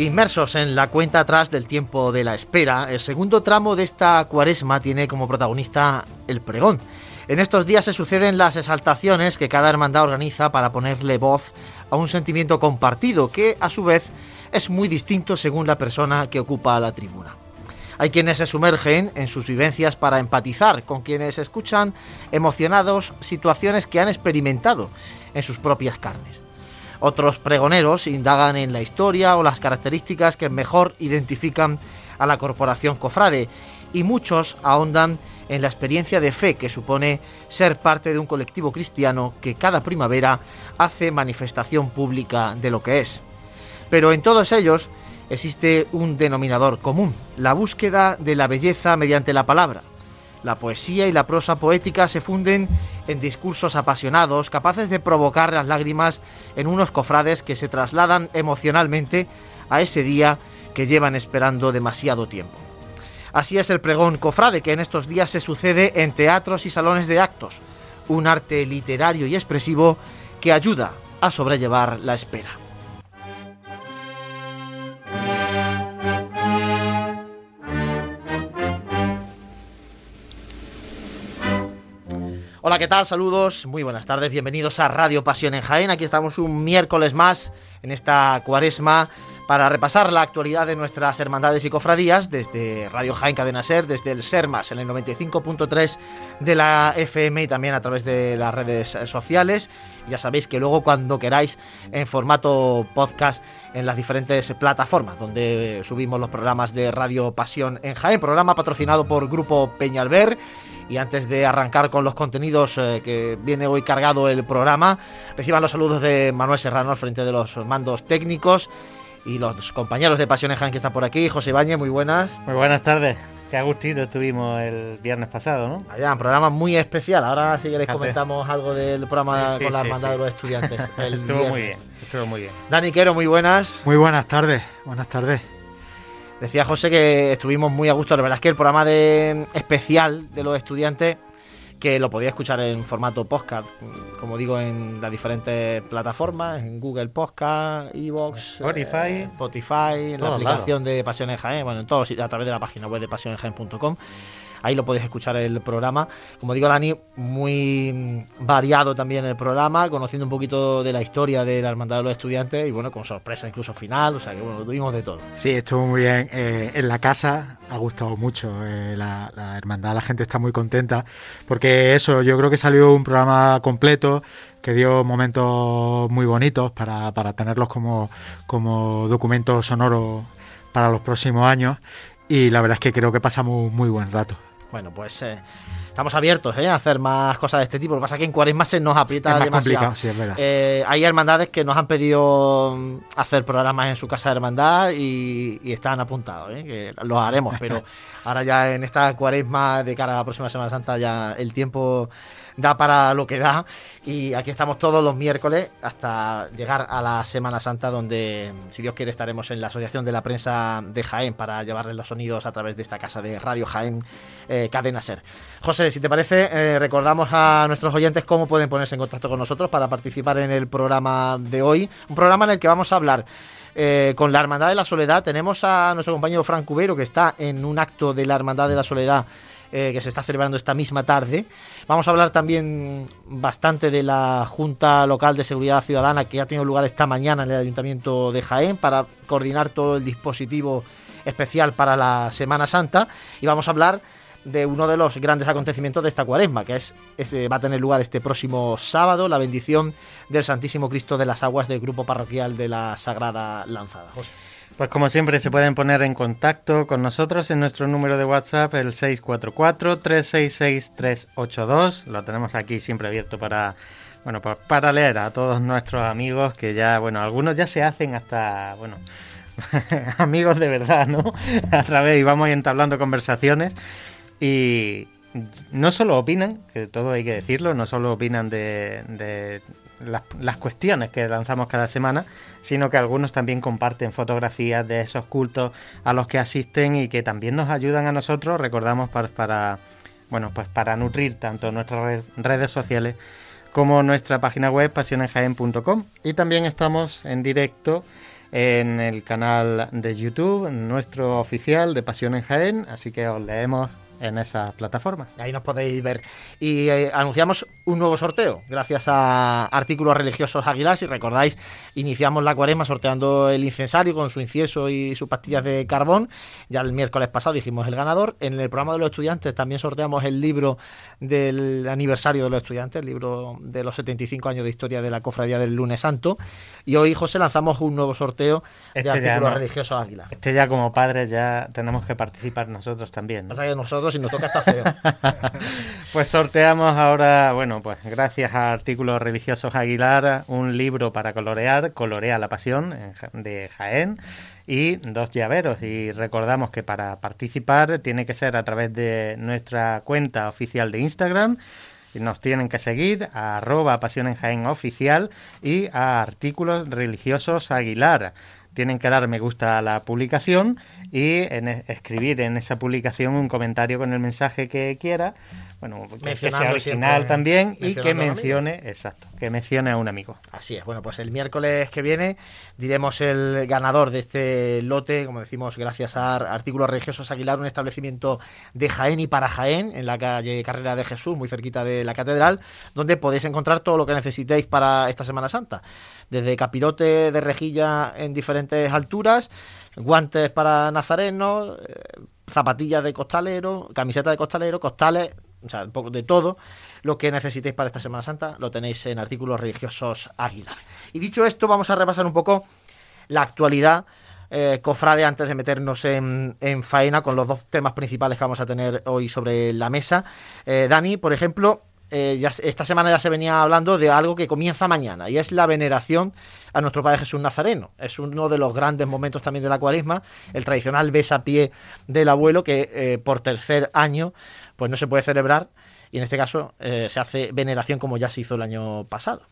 Inmersos en la cuenta atrás del tiempo de la espera, el segundo tramo de esta cuaresma tiene como protagonista el pregón. En estos días se suceden las exaltaciones que cada hermandad organiza para ponerle voz a un sentimiento compartido que a su vez es muy distinto según la persona que ocupa la tribuna. Hay quienes se sumergen en sus vivencias para empatizar con quienes escuchan emocionados situaciones que han experimentado en sus propias carnes. Otros pregoneros indagan en la historia o las características que mejor identifican a la corporación cofrade y muchos ahondan en la experiencia de fe que supone ser parte de un colectivo cristiano que cada primavera hace manifestación pública de lo que es. Pero en todos ellos existe un denominador común, la búsqueda de la belleza mediante la palabra, la poesía y la prosa poética se funden en discursos apasionados, capaces de provocar las lágrimas en unos cofrades que se trasladan emocionalmente a ese día que llevan esperando demasiado tiempo. Así es el pregón cofrade que en estos días se sucede en teatros y salones de actos, un arte literario y expresivo que ayuda a sobrellevar la espera. Hola, ¿qué tal? Saludos, muy buenas tardes, bienvenidos a Radio Pasión en Jaén. Aquí estamos un miércoles más en esta cuaresma para repasar la actualidad de nuestras hermandades y cofradías desde Radio Jaén Cadena Ser, desde el Sermas en el 95.3 de la FM y también a través de las redes sociales. Ya sabéis que luego cuando queráis en formato podcast en las diferentes plataformas donde subimos los programas de Radio Pasión en Jaén, programa patrocinado por Grupo Peñalver y antes de arrancar con los contenidos eh, que viene hoy cargado el programa, reciban los saludos de Manuel Serrano al frente de los mandos técnicos y los compañeros de Pasión que están por aquí. José Bañez, muy buenas. Muy buenas tardes. Qué agustito estuvimos el viernes pasado, ¿no? Allá, un programa muy especial. Ahora si queréis comentamos algo del programa con la hermandad de los estudiantes. estuvo muy bien, estuvo muy bien. Dani Quero, muy buenas. Muy buenas tardes, buenas tardes. Decía José que estuvimos muy a gusto. La verdad es que el programa de especial de los estudiantes, que lo podía escuchar en formato podcast, como digo, en las diferentes plataformas, en Google Podcast, Evox, Spotify, eh, Spotify, en la aplicación de Pasiones Jaén, bueno, en todos, a través de la página web de pasionesjaén.com. Ahí lo podéis escuchar el programa. Como digo, Dani, muy variado también el programa, conociendo un poquito de la historia de la Hermandad de los Estudiantes y bueno, con sorpresa incluso final, o sea que bueno, tuvimos de todo. Sí, estuvo muy bien. Eh, en la casa ha gustado mucho eh, la, Hermandad, la gente está muy contenta porque eso, yo creo que salió un programa completo que dio momentos muy bonitos para, para tenerlos como, como documento sonoro para los próximos años y la verdad es que creo que pasamos muy buen rato. Bueno, pues eh, estamos abiertos ¿eh? a hacer más cosas de este tipo. Lo que pasa es que en Cuaresma se nos aprieta demasiado. Sí, verdad. Eh, hay hermandades que nos han pedido mm, hacer programas en su casa de hermandad y, están apuntados, ¿eh? que los haremos, pero ahora ya en esta Cuaresma de cara a la próxima Semana Santa ya el tiempo da para lo que da y aquí estamos todos los miércoles hasta llegar a la Semana Santa donde si Dios quiere estaremos en la Asociación de la Prensa de Jaén para llevarles los sonidos a través de esta casa de Radio Jaén eh, Cadena Ser. José, si te parece, eh, recordamos a nuestros oyentes cómo pueden ponerse en contacto con nosotros para participar en el programa de hoy, un programa en el que vamos a hablar eh, con la Hermandad de la Soledad. Tenemos a nuestro compañero Frank Cubero que está en un acto de la Hermandad de la Soledad eh, que se está celebrando esta misma tarde. Vamos a hablar también bastante de la Junta Local de Seguridad Ciudadana que ha tenido lugar esta mañana en el Ayuntamiento de Jaén para coordinar todo el dispositivo especial para la Semana Santa. Y vamos a hablar de uno de los grandes acontecimientos de esta cuaresma, que es, va a tener lugar este próximo sábado, la bendición del Santísimo Cristo de las Aguas del Grupo Parroquial de la Sagrada Lanzada. Pues como siempre se pueden poner en contacto con nosotros en nuestro número de WhatsApp, el 644-366-382. Lo tenemos aquí siempre abierto para, bueno, para leer a todos nuestros amigos que ya, bueno, algunos ya se hacen hasta, bueno, amigos de verdad, ¿no? A través y vamos entablando conversaciones y no solo opinan, que todo hay que decirlo, no solo opinan de las, cuestiones que lanzamos cada semana, sino que algunos también comparten fotografías de esos cultos a los que asisten y que también nos ayudan a nosotros, recordamos, para, bueno, pues para nutrir tanto nuestras redes sociales como nuestra página web pasionenjaen.com y también estamos en directo en el canal de YouTube, nuestro oficial de Pasión en Jaén, así que os leemos en esa plataforma. Ahí nos podéis ver. Y eh, anunciamos un nuevo sorteo, gracias a Artículos Religiosos Aguilar. Si recordáis, iniciamos la cuaresma sorteando el incensario con su incienso y sus pastillas de carbón. Ya el miércoles pasado dijimos el ganador. En el programa de los estudiantes también sorteamos el libro del aniversario de los estudiantes, el libro de los 75 años de historia de la cofradía del lunes santo. Y hoy, José, lanzamos un nuevo sorteo de Este Artículos no. Religiosos Aguilar. Este ya como padres ya tenemos que participar nosotros también. ¿no? Pasa que nosotros, si nos toca, está feo. Pues sorteamos ahora, bueno, pues gracias a Artículos Religiosos Aguilar, un libro para colorear, Colorea la Pasión, de Jaén, y dos llaveros. Y recordamos que para participar tiene que ser a través de nuestra cuenta oficial de Instagram. Y Nos tienen que seguir a arroba Pasión en Jaén oficial y a Artículos Religiosos Aguilar. Tienen que dar me gusta a la publicación y en e- escribir en esa publicación un comentario con el mensaje que quiera. Bueno, que- sea original también y que mencione, exacto, que mencione a un amigo. Así es, bueno, pues el miércoles que viene diremos el ganador de este lote, como decimos, gracias a Artículos Religiosos Aguilar, un establecimiento de Jaén y para Jaén, en la calle Carrera de Jesús, muy cerquita de la catedral, donde podéis encontrar todo lo que necesitéis para esta Semana Santa. Desde capirote de rejilla en diferentes alturas, guantes para nazarenos, eh, zapatillas de costalero, camiseta de costalero, costales, o sea, un poco de todo lo que necesitéis para esta Semana Santa lo tenéis en artículos religiosos Águila. Y dicho esto, vamos a repasar un poco la actualidad eh, cofrade antes de meternos en, en faena con los dos temas principales que vamos a tener hoy sobre la mesa. Eh, Dani, por ejemplo, eh, ya esta semana ya se venía hablando de algo que comienza mañana y es la veneración a nuestro Padre Jesús Nazareno. Es uno de los grandes momentos también de la cuaresma, el tradicional besapié del abuelo que eh, por tercer año pues no se puede celebrar y en este caso eh, se hace veneración como ya se hizo el año pasado.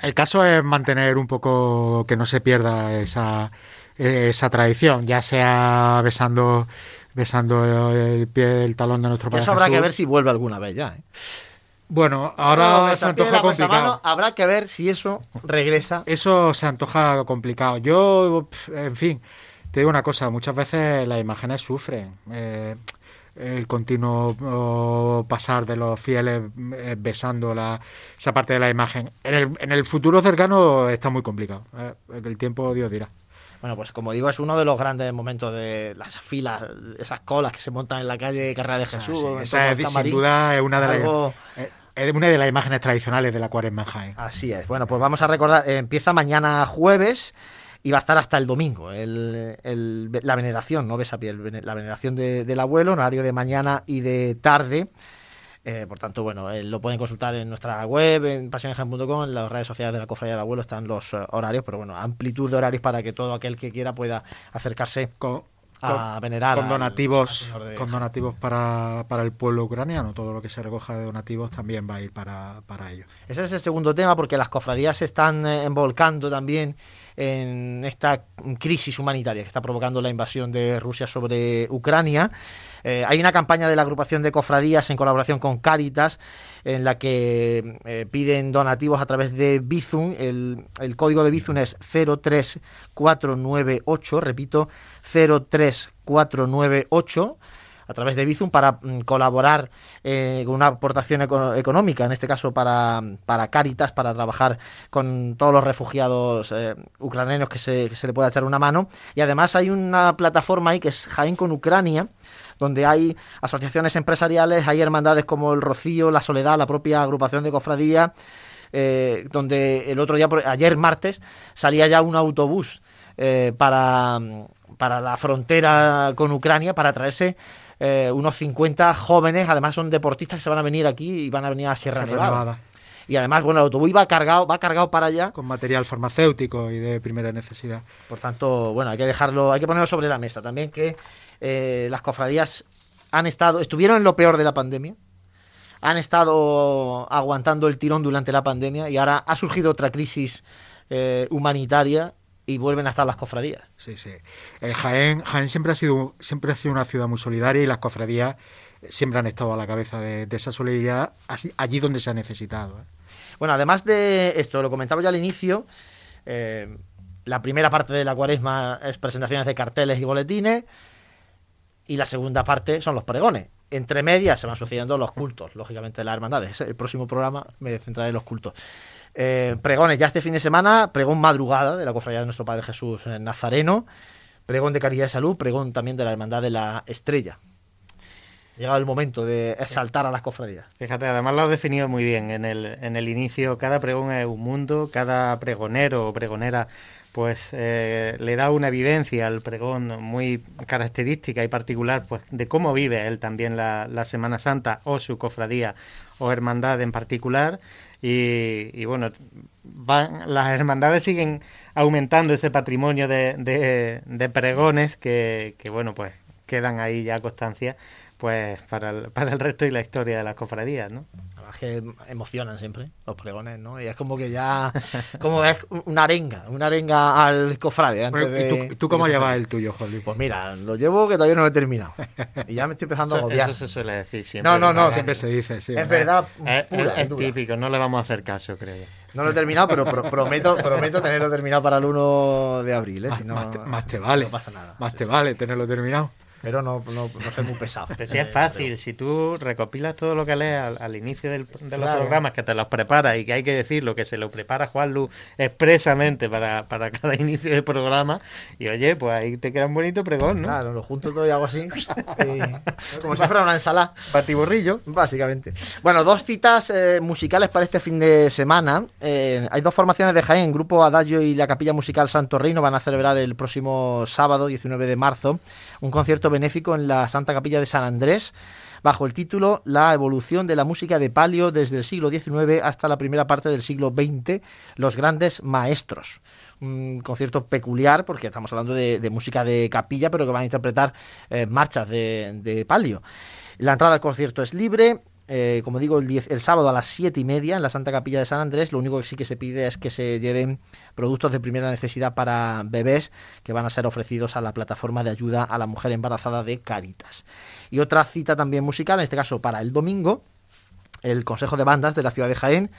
El caso es mantener un poco que no se pierda esa, esa tradición, ya sea besando besando el pie del talón de nuestro Padre Eso habrá Jesús. que ver si vuelve alguna vez ya. ¿eh? Bueno, No, ahora se antoja complicado. mano, habrá que ver si eso regresa. Eso se antoja complicado. Yo, en fin, te digo una cosa, muchas veces las imágenes sufren. Eh, el continuo pasar de los fieles eh, besando la, esa parte de la imagen. En el, en el futuro cercano está muy complicado. eh, el tiempo Dios dirá. Bueno, pues como digo, es uno de los grandes momentos de las filas, esas colas que se montan en la calle Carrera de Jesús. Sí, esa es, sin duda es una de las es una de las imágenes tradicionales de la cuaresma en Jaén. Así es. Bueno, pues vamos a recordar, eh, empieza mañana jueves y va a estar hasta el domingo, el- el- la veneración, no ves la veneración de- del abuelo, horario de mañana y de tarde. Eh, por tanto, bueno, eh, lo pueden consultar en nuestra web, en pasionenjaen.com, en las redes sociales de la Cofradía del Abuelo están los eh, horarios, pero bueno, amplitud de horarios para que todo aquel que quiera pueda acercarse Con, a con- venerar con al- donativos, al con donativos para, para el pueblo ucraniano. Todo lo que se recoja de donativos también va a ir para, para ello. Ese es el segundo tema porque las cofradías se están eh, envolcando también en esta crisis humanitaria que está provocando la invasión de Rusia sobre Ucrania. Eh, hay una campaña de la agrupación de cofradías en colaboración con Cáritas en la que eh, piden donativos a través de Bizum. El, código de Bizum es 03498, repito, 03498 a través de Bizum para mm, colaborar eh, con una aportación eco- económica, en este caso para, para Cáritas, para trabajar con todos los refugiados ucranianos que se, que se le pueda echar una mano. Y además hay una plataforma ahí que es Jaén con Ucrania, donde hay asociaciones empresariales, hay hermandades como el Rocío, la Soledad, la propia agrupación de cofradía, eh, donde el otro día, ayer martes, salía ya un autobús eh, para, para la frontera con Ucrania para traerse eh, unos 50 jóvenes, además son deportistas que se van a venir aquí y van a venir a Sierra, Sierra Nevada. Nevada. Y además, bueno, el autobús va cargado, va cargado para allá. Con material farmacéutico y de primera necesidad. Por tanto, bueno, hay que dejarlo, hay que ponerlo sobre la mesa también que eh, las cofradías han estado, estuvieron en lo peor de la pandemia, han estado aguantando el tirón durante la pandemia y ahora ha surgido otra crisis eh, humanitaria y vuelven a estar las cofradías. Sí, sí. Eh, Jaén, Jaén siempre ha sido siempre ha sido una ciudad muy solidaria y las cofradías siempre han estado a la cabeza de, de esa solidaridad así- allí donde se ha necesitado. ¿eh? Bueno, además de esto, lo comentaba yo al inicio, la primera parte de la cuaresma es presentaciones de carteles y boletines y la segunda parte son los pregones. Entre medias se van sucediendo los cultos, lógicamente las hermandades. El próximo programa me centraré en los cultos. Eh, pregones ya este fin de semana, pregón madrugada de la cofradía de nuestro Padre Jesús en Nazareno, pregón de caridad y salud, pregón también de la hermandad de la estrella. Llegado el momento de exaltar a las cofradías. Fíjate, además lo has definido muy bien en el, en el inicio. Cada pregón es un mundo, cada pregonero o pregonera pues eh, le da una vivencia al pregón muy característica y particular pues de cómo vive él también la, Semana Santa o su cofradía o hermandad en particular. Y, bueno van, las hermandades siguen aumentando ese patrimonio de, de, pregones que, que, bueno pues quedan ahí ya constancia pues para el, para el resto y la historia de las cofradías no que emocionan siempre los pregones, ¿no? Y es como que ya, como es una arenga, una arenga al cofrade. ¿Y tú, cómo llevas el tuyo, Jorge? Pues mira, lo llevo que todavía no lo he terminado. Y ya me estoy empezando a agobiar. Eso se suele decir siempre. No, no, no. Siempre se dice, sí. Es verdad. Es, típico, no le vamos a hacer caso, creo. No lo he terminado, pero prometo, prometo tenerlo terminado para el 1 de abril. ¿eh? más, te, vale. No pasa nada. Más te vale tenerlo terminado pero no, no, no soy muy pesado. Pero si es fácil, si tú recopilas todo lo que lees al, inicio del, de los programas, que te los preparas y que hay que decirlo, que se lo prepara Juan Lu expresamente para, para cada inicio del programa, y oye, pues ahí te queda un bonito pregón, ¿no? Claro, lo junto todo y hago así, como si fuera una ensalada. Batiborrillo, básicamente. Bueno, dos citas eh, musicales para este fin de semana. Eh, hay dos formaciones de Jaén, Grupo Adagio y la Capilla Musical Santo Reino van a celebrar el próximo sábado, 19 de marzo, un concierto benéfico en la Santa Capilla de San Andrés bajo el título La evolución de la música de palio desde el siglo XIX hasta la primera parte del siglo XX, los grandes maestros. Un concierto peculiar porque estamos hablando de, música de capilla, pero que van a interpretar eh, marchas de, de palio. La entrada al concierto es libre, eh, como digo, el, el, sábado a las 7 y media en la Santa Capilla de San Andrés. Lo único que sí que se pide es que se lleven productos de primera necesidad para bebés que van a ser ofrecidos a la plataforma de ayuda a la mujer embarazada de Caritas. Y otra cita también musical, en este caso para el domingo, el Consejo de Bandas de la ciudad de Jaén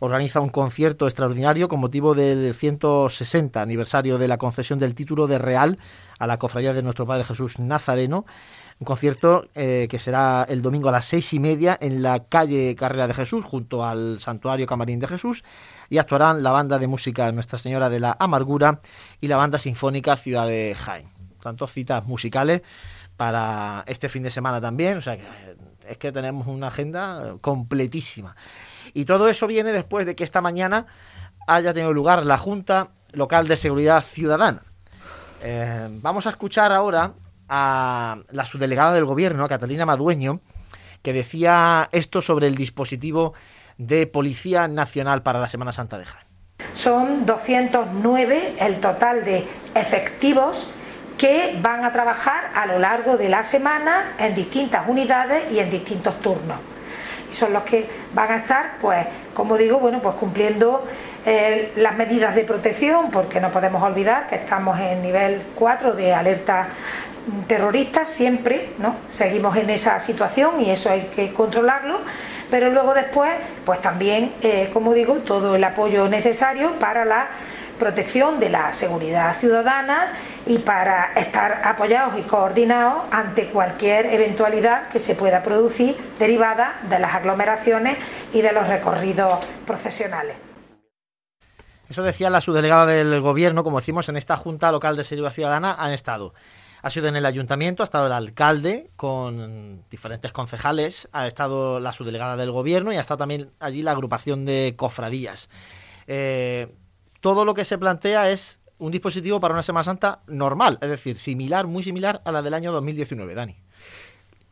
organiza un concierto extraordinario con motivo del 160 aniversario de la concesión del título de Real a la Cofradía de Nuestro Padre Jesús Nazareno un concierto eh, que será el domingo a las seis y media en la calle Carrera de Jesús, junto al Santuario Camarín de Jesús, y actuarán la banda de música Nuestra Señora de la Amargura y la banda sinfónica Ciudad de Jaén. Tanto citas musicales para este fin de semana también, o sea que es que tenemos una agenda completísima. Y todo eso viene después de que esta mañana haya tenido lugar la Junta Local de Seguridad Ciudadana. Eh, vamos a escuchar ahora a la subdelegada del gobierno, a Catalina Madueño, que decía esto sobre el dispositivo de Policía Nacional para la Semana Santa de Jaén. Son 209 el total de efectivos que van a trabajar a lo largo de la semana en distintas unidades y en distintos turnos. Y son los que van a estar, pues, como digo, bueno, pues cumpliendo eh, las medidas de protección, porque no podemos olvidar que estamos en nivel 4 de alerta terroristas siempre, ¿no? Seguimos en esa situación y eso hay que controlarlo, pero luego después, pues también, eh, como digo, todo el apoyo necesario para la protección de la seguridad ciudadana y para estar apoyados y coordinados ante cualquier eventualidad que se pueda producir derivada de las aglomeraciones y de los recorridos profesionales. Eso decía la subdelegada del Gobierno, como decimos, en esta Junta Local de Seguridad Ciudadana han estado ha sido en el ayuntamiento, ha estado el alcalde con diferentes concejales, ha estado la subdelegada del gobierno y ha estado también allí la agrupación de cofradías. Eh, todo lo que se plantea es un dispositivo para una Semana Santa normal, es decir, similar, muy similar a la del año 2019, Dani.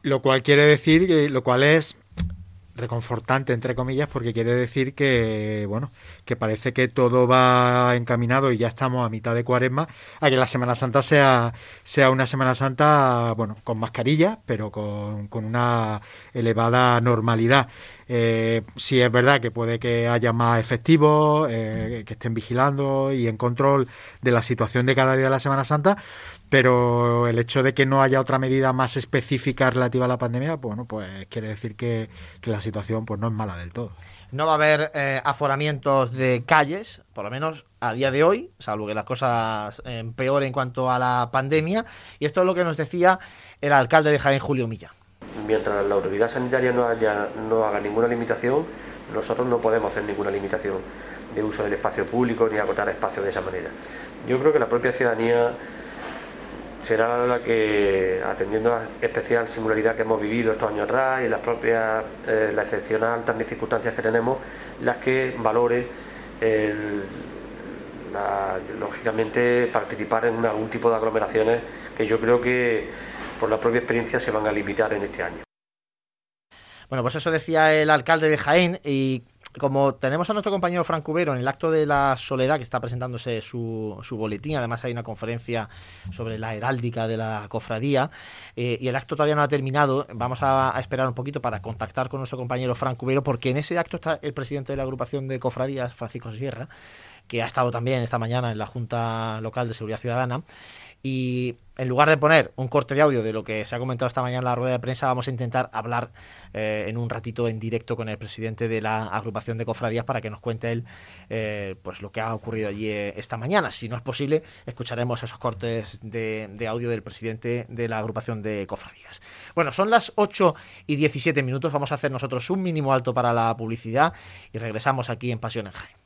Lo cual quiere decir, que, lo cual es reconfortante entre comillas porque quiere decir que bueno que parece que todo va encaminado y ya estamos a mitad de cuaresma a que la Semana Santa sea sea una Semana Santa bueno con mascarilla pero con, con una elevada normalidad. Eh, sí es verdad que puede que haya más efectivos, eh, que estén vigilando y en control de la situación de cada día de la Semana Santa, pero el hecho de que no haya otra medida más específica relativa a la pandemia, bueno, pues quiere decir que, la situación pues no es mala del todo. No va a haber eh, aforamientos de calles, por lo menos a día de hoy, salvo que las cosas empeoren en cuanto a la pandemia. Y esto es lo que nos decía el alcalde de Jaén, Julio Millán. Mientras la autoridad sanitaria no, haya, no haga ninguna limitación, nosotros no podemos hacer ninguna limitación de uso del espacio público ni acotar espacios de esa manera. Yo creo que la propia ciudadanía será la que, atendiendo a la especial singularidad que hemos vivido estos años atrás y las propias, eh, la excepcional tantas circunstancias que tenemos, las que valore lógicamente participar en algún tipo de aglomeraciones que yo creo que por la propia experiencia se van a limitar en este año. Bueno, pues eso decía el alcalde de Jaén y como tenemos a nuestro compañero Frank Cubero en el acto de la soledad que está presentándose su, su boletín, además hay una conferencia sobre la heráldica de la cofradía eh, y el acto todavía no ha terminado, vamos a, esperar un poquito para contactar con nuestro compañero Frank Cubero porque en ese acto está el presidente de la agrupación de cofradías, Francisco Sierra, que ha estado también esta mañana en la Junta Local de Seguridad Ciudadana y en lugar de poner un corte de audio de lo que se ha comentado esta mañana en la rueda de prensa, vamos a intentar hablar eh, en un ratito en directo con el presidente de la agrupación de cofradías para que nos cuente él eh, pues lo que ha ocurrido allí eh, esta mañana. Si no es posible, escucharemos esos cortes de, audio del presidente de la agrupación de cofradías. Bueno, son las 8 y 17 minutos. Vamos a hacer nosotros un mínimo alto para la publicidad y regresamos aquí en Pasión en Jaime.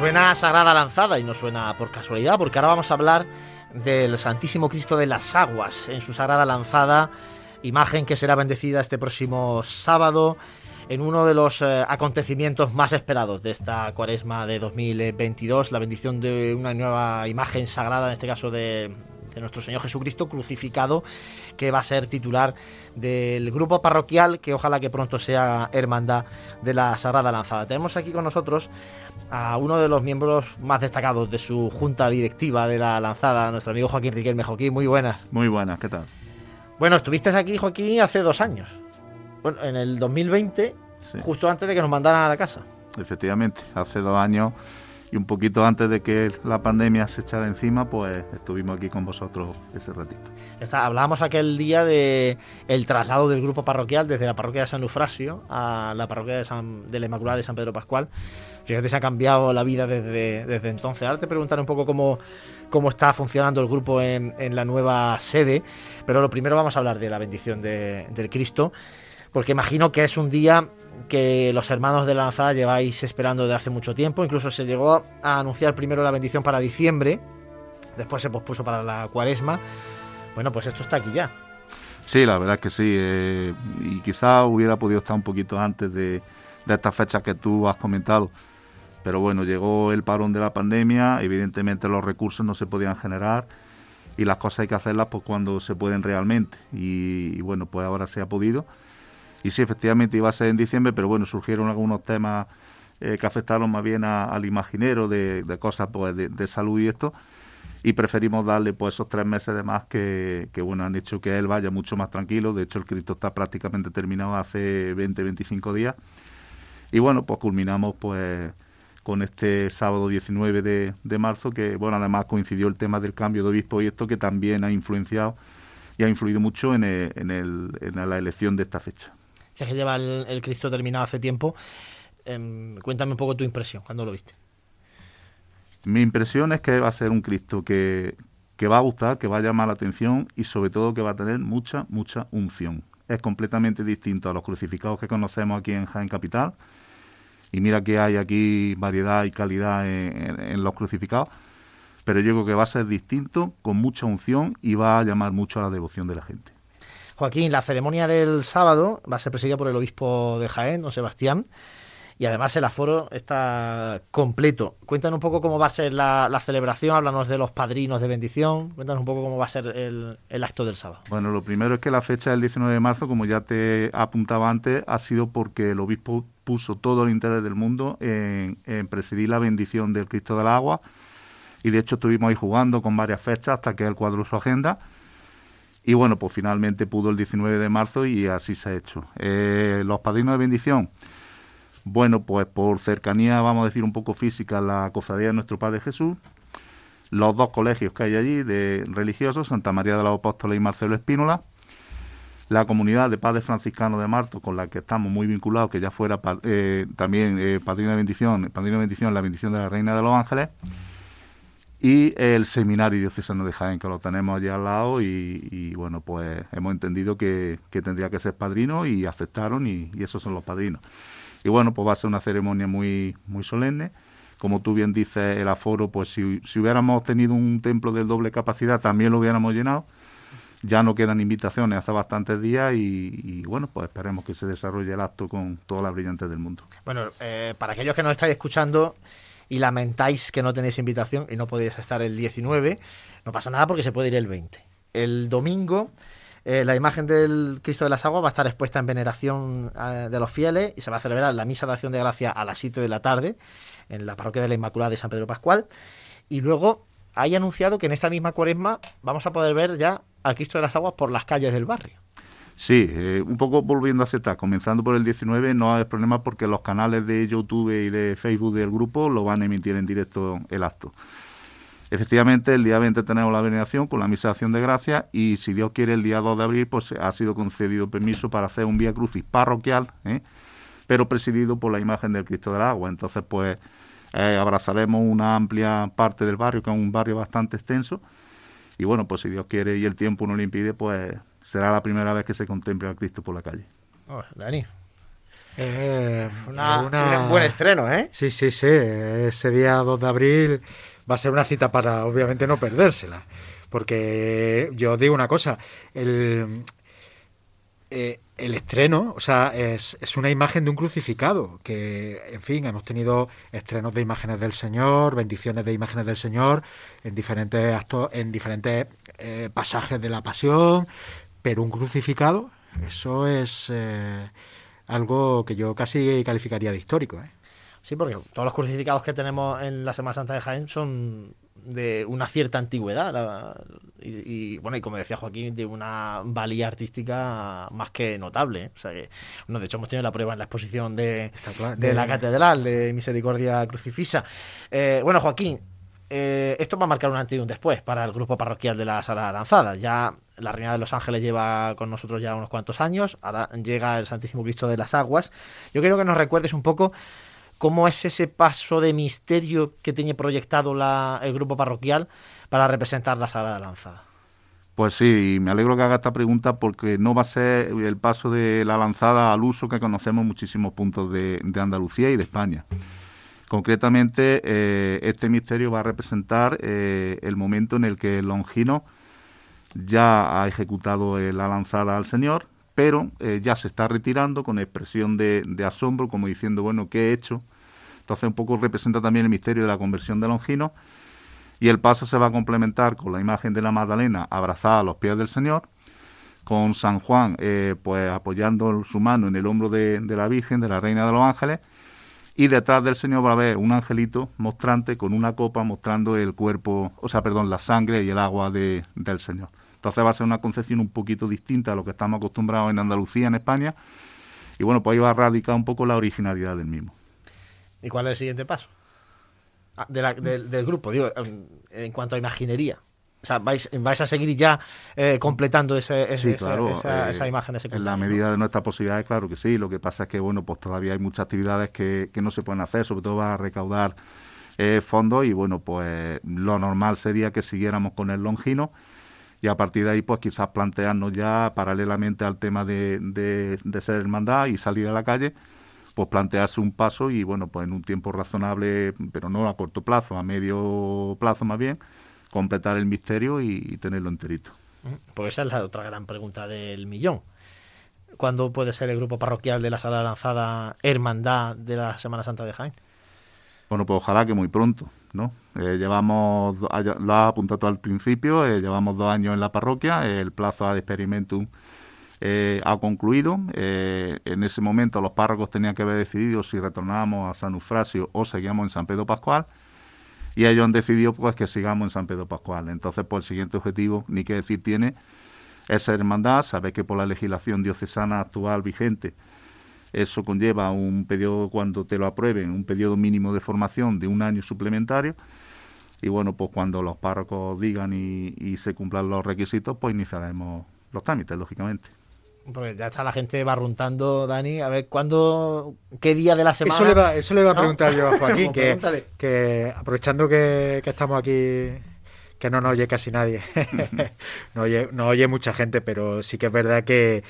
Suena Sagrada Lanzada y no suena por casualidad, porque ahora vamos a hablar del Santísimo Cristo de las Aguas en su Sagrada Lanzada, imagen que será bendecida este próximo sábado en uno de los eh, acontecimientos más esperados de esta cuaresma de 2022, la bendición de una nueva imagen sagrada, en este caso de, de nuestro Señor Jesucristo crucificado, que va a ser titular del grupo parroquial, que ojalá que pronto sea hermandad de la Sagrada Lanzada. Tenemos aquí con nosotros a uno de los miembros más destacados de su junta directiva de la Lanzada, nuestro amigo Joaquín Riquelme. Joaquín, muy buenas. Muy buenas, ¿qué tal? Bueno, estuviste aquí, Joaquín, hace dos años. Bueno, en el 2020, justo antes de que nos mandaran a la casa. Efectivamente, hace dos años y un poquito antes de que la pandemia se echara encima, pues estuvimos aquí con vosotros ese ratito. hablábamos aquel día de el traslado del grupo parroquial desde la parroquia de San Lufrasio a la parroquia de, San, de la Inmaculada de San Pedro Pascual. Fíjate, se ha cambiado la vida desde, desde entonces. Ahora te preguntaré un poco cómo, cómo está funcionando el grupo en, en, la nueva sede, pero lo primero vamos a hablar de la bendición de, del Cristo, porque imagino que es un día que los hermanos de la lanzada lleváis esperando desde hace mucho tiempo. Incluso se llegó a anunciar primero la bendición para diciembre, después se pospuso para la cuaresma. Bueno, pues esto está aquí ya. Sí, la verdad es que sí. Eh, y quizá hubiera podido estar un poquito antes de, de estas fechas que tú has comentado. Pero bueno, llegó el parón de la pandemia, evidentemente los recursos no se podían generar y las cosas hay que hacerlas pues cuando se pueden realmente. y bueno, pues ahora se ha podido y sí, efectivamente iba a ser en diciembre, pero bueno, surgieron algunos temas eh, que afectaron más bien al imaginero de, cosas pues, de, salud y esto, y preferimos darle pues esos tres meses de más que, bueno, han hecho que él vaya mucho más tranquilo, de hecho el Cristo está prácticamente terminado hace 20, 25 días, y bueno, pues culminamos pues con este sábado 19 de, de marzo, que bueno, además coincidió el tema del cambio de obispo y esto que también ha influenciado y ha influido mucho en, en, el, en la elección de esta fecha que lleva el, Cristo terminado hace tiempo. Em, cuéntame un poco tu impresión cuando lo viste. Mi impresión es que va a ser un Cristo que, que va a gustar, que va a llamar la atención y sobre todo que va a tener mucha, mucha unción. Es completamente distinto a los crucificados que conocemos aquí en Jaén Capital. Y mira que hay aquí variedad y calidad en, los crucificados. Pero yo creo que va a ser distinto, con mucha unción y va a llamar mucho a la devoción de la gente. Joaquín, la ceremonia del sábado va a ser presidida por el obispo de Jaén, don Sebastián y además el aforo está completo. Cuéntanos un poco cómo va a ser la, celebración, háblanos de los padrinos de bendición, cuéntanos un poco cómo va a ser el, acto del sábado. Bueno, lo primero es que la fecha del 19 de marzo, como ya te apuntaba antes, ha sido porque el obispo puso todo el interés del mundo en, presidir la bendición del Cristo del Agua y de hecho estuvimos ahí jugando con varias fechas hasta que él cuadró su agenda. Y bueno, pues finalmente pudo el 19 de marzo y así se ha hecho. Eh, los padrinos de bendición, bueno, pues por cercanía, vamos a decir un poco física, la cofradía de nuestro Padre Jesús, los dos colegios que hay allí de religiosos, Santa María de los Apóstoles y Marcelo Espínola, la comunidad de padres franciscanos de Marto, con la que estamos muy vinculados, que ya fuera eh, también eh, padrino de bendición, padrino de bendición, la bendición de la Reina de los Ángeles, y el seminario diocesano de Jaén, que lo tenemos allí al lado, y, bueno, pues hemos entendido que, tendría que ser padrino y aceptaron, y esos son los padrinos. Y bueno, pues va a ser una ceremonia muy, muy solemne. Como tú bien dices, el aforo, pues si, si hubiéramos tenido un templo de doble capacidad, también lo hubiéramos llenado. Ya no quedan invitaciones hace bastantes días y, bueno, pues esperemos que se desarrolle el acto con todas las brillantes del mundo. Bueno, eh, para aquellos que nos estáis escuchando y lamentáis que no tenéis invitación y no podéis estar el 19, no pasa nada porque se puede ir el 20. El domingo eh, la imagen del Cristo de las Aguas va a estar expuesta en veneración eh, de los fieles y se va a celebrar la misa de acción de gracia a las 7 de la tarde en la parroquia de la Inmaculada de San Pedro Pascual. Y luego hay anunciado que en esta misma cuaresma vamos a poder ver ya al Cristo de las Aguas por las calles del barrio. Sí, eh, un poco volviendo a aceptar, comenzando por el 19, no hay problema porque los canales de YouTube y de Facebook del grupo lo van a emitir en directo el acto. Efectivamente, el día 20 tenemos la veneración con la misa de acción de gracia y si Dios quiere el día 2 de abril pues ha sido concedido permiso para hacer un vía crucis parroquial, ¿eh? pero presidido por la imagen del Cristo del Agua. Entonces pues eh, abrazaremos una amplia parte del barrio, que es un barrio bastante extenso y bueno, pues si Dios quiere y el tiempo no lo impide, pues será la primera vez que se contemple a Cristo por la calle. Oh, Dani. Eh, un buen estreno, ¿eh? Sí, sí, sí. Ese día 2 de abril va a ser una cita para, obviamente, no perdérsela. Porque yo digo una cosa, el, eh, el estreno, o sea, es, es, una imagen de un crucificado, que, en fin, hemos tenido estrenos de imágenes del Señor, bendiciones de imágenes del Señor, en diferentes actos, en diferentes eh, pasajes de la pasión, pero un crucificado, eso es eh, algo que yo casi calificaría de histórico, ¿eh? Sí, porque todos los crucificados que tenemos en la Semana Santa de Jaén son de una cierta antigüedad y, bueno y como decía Joaquín de una valía artística más que notable ¿eh? o sea que de hecho hemos tenido la prueba en la exposición de, de, la catedral de Misericordia Crucifisa eh, bueno Joaquín eh, esto va a marcar un antes y un después para el grupo parroquial de la Sala Lanzada ya la Reina de los Ángeles lleva con nosotros ya unos cuantos años ahora llega el Santísimo Cristo de las Aguas yo quiero que nos recuerdes un poco ¿Cómo es ese paso de misterio que tiene proyectado el grupo parroquial para representar la Sagrada Lanzada? Pues sí, me alegro que haga esta pregunta porque no va a ser el paso de la lanzada al uso que conocemos en muchísimos puntos de, Andalucía y de España. Concretamente, eh, este misterio va a representar eh, el momento en el que Longino ya ha ejecutado eh, la lanzada al Señor, pero ya se está retirando con expresión de, de, asombro, como diciendo, bueno, ¿qué he hecho? Entonces un poco representa también el misterio de la conversión de Longino y el paso se va a complementar con la imagen de la Magdalena abrazada a los pies del Señor, con San Juan pues apoyando su mano en el hombro de, la Virgen, de la Reina de los Ángeles, y detrás del Señor va a haber un angelito mostrante con una copa mostrando el cuerpo, o sea, perdón, la sangre y el agua de, del Señor. Entonces va a ser una concepción un poquito distinta a lo que estamos acostumbrados en Andalucía, en España, y bueno, pues ahí va a radicar un poco la originalidad del mismo. ¿Y cuál es el siguiente paso? Ah, del grupo, digo, en cuanto a imaginería. O sea, vais, vais a seguir ya eh, completando ese, esa, eh, imagen. en la medida de nuestras posibilidades, claro que sí. Lo que pasa es que, bueno, pues todavía hay muchas actividades que, no se pueden hacer, sobre todo va a recaudar eh, fondos y bueno, pues lo normal sería que siguiéramos con el Longino y a partir de ahí pues quizás plantearnos ya paralelamente al tema de, de, ser hermandad y salir a la calle pues plantearse un paso y bueno pues en un tiempo razonable pero no a corto plazo a medio plazo más bien completar el misterio y, tenerlo enterito pues esa es la otra gran pregunta del millón ¿Cuándo puede ser el grupo parroquial de la Sala Lanzada Hermandad de la Semana Santa de Jaén? Bueno, pues ojalá que muy pronto, ¿no? Eh, llevamos, lo ha apuntado al principio, eh, llevamos dos años en la parroquia, el plazo de experimentum eh, ha concluido. en ese momento los párrocos tenían que haber decidido si retornábamos a San Eufrasio o seguíamos en San Pedro Pascual. Y ellos han decidido pues que sigamos en San Pedro Pascual. Entonces, pues el siguiente objetivo, ni qué decir tiene, es ser hermandad. Sabéis que por la legislación diocesana actual vigente, eso conlleva un periodo, cuando te lo aprueben, un periodo mínimo de formación de un año suplementario. Y bueno, pues cuando los párrocos digan y, se cumplan los requisitos, pues iniciaremos los trámites, lógicamente. Pues ya está la gente barruntando, Dani. A ver, ¿cuándo, qué día de la semana? Eso le va, eso le va a preguntar yo a Joaquín, que, que, aprovechando que, que, estamos aquí que no nos oye casi nadie. no, oye, no oye mucha gente, pero sí que es verdad que,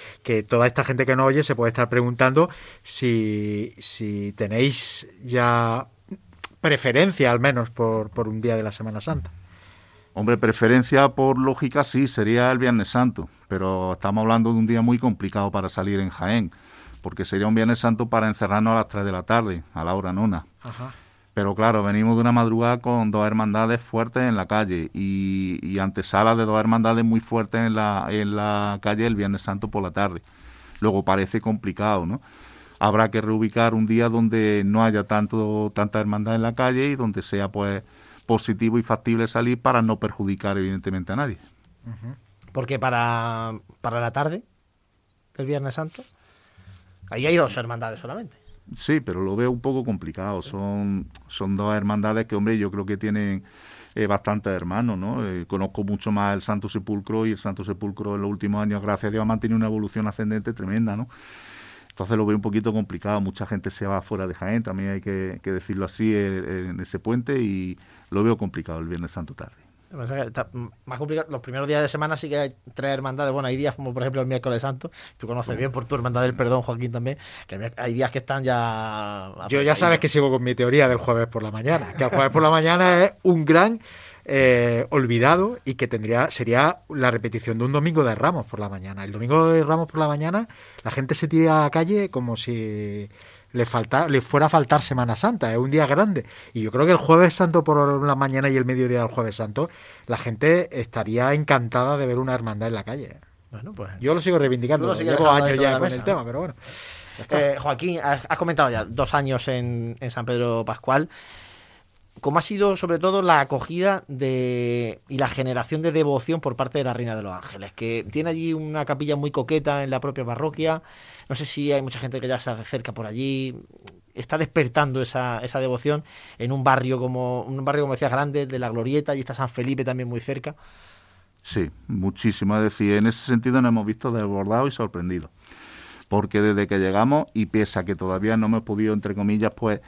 toda esta gente que no oye se puede estar preguntando si, si tenéis ya preferencia al menos por, por un día de la Semana Santa. Hombre, preferencia por lógica sí, sería el Viernes Santo, pero estamos hablando de un día muy complicado para salir en Jaén, porque sería un Viernes Santo para encerrarnos a las 3 de la tarde, a la hora nona. Ajá. Pero claro, venimos de una madrugada con dos hermandades fuertes en la calle y, y antesalas de dos hermandades muy fuertes en la, en la calle el Viernes Santo por la tarde. Luego parece complicado, ¿no? Habrá que reubicar un día donde no haya tanto tanta hermandad en la calle y donde sea pues positivo y factible salir para no perjudicar evidentemente a nadie. Porque para, para la tarde del Viernes Santo, ahí hay dos hermandades solamente. Sí, pero lo veo un poco complicado. Son, son dos hermandades que, hombre, yo creo que tienen eh, bastantes hermanos, ¿no? Eh, conozco mucho más el Santo Sepulcro y el Santo Sepulcro en los últimos años, gracias a Dios, ha mantenido una evolución ascendente tremenda, ¿no? Entonces lo veo un poquito complicado. Mucha gente se va fuera de Jaén, también hay que, que decirlo así, eh, en ese puente y lo veo complicado el Viernes Santo tarde más complicado. Los primeros días de semana sí que hay tres hermandades. Bueno, hay días como por ejemplo el miércoles santo. Tú conoces bien por tu hermandad del perdón, Joaquín, también. Que hay días que están ya. Yo ya sabes que sigo con mi teoría del jueves por la mañana. Que el jueves por la mañana es un gran eh, olvidado y que tendría sería la repetición de un domingo de Ramos por la mañana. El domingo de Ramos por la mañana la gente se tira a la calle como si le, falta, le fuera a faltar Semana Santa, es un día grande. Y yo creo que el jueves santo por la mañana y el mediodía del jueves santo, la gente estaría encantada de ver una hermandad en la calle. Bueno, pues. Yo lo sigo reivindicando, llevo años ya con ese tema, pero bueno. Eh, Joaquín, has, comentado ya dos años en, en San Pedro Pascual. ¿Cómo ha sido sobre todo la acogida de y la generación de devoción por parte de la Reina de los Ángeles? Que tiene allí una capilla muy coqueta en la propia parroquia. No sé si hay mucha gente que ya se acerca por allí. Está despertando esa, esa devoción en un barrio como un barrio como decía grande de la Glorieta y está San Felipe también muy cerca. Sí, muchísimo. Es decir, en ese sentido nos hemos visto desbordados y sorprendidos. Porque desde que llegamos, y pese a que todavía no hemos podido, entre comillas, pues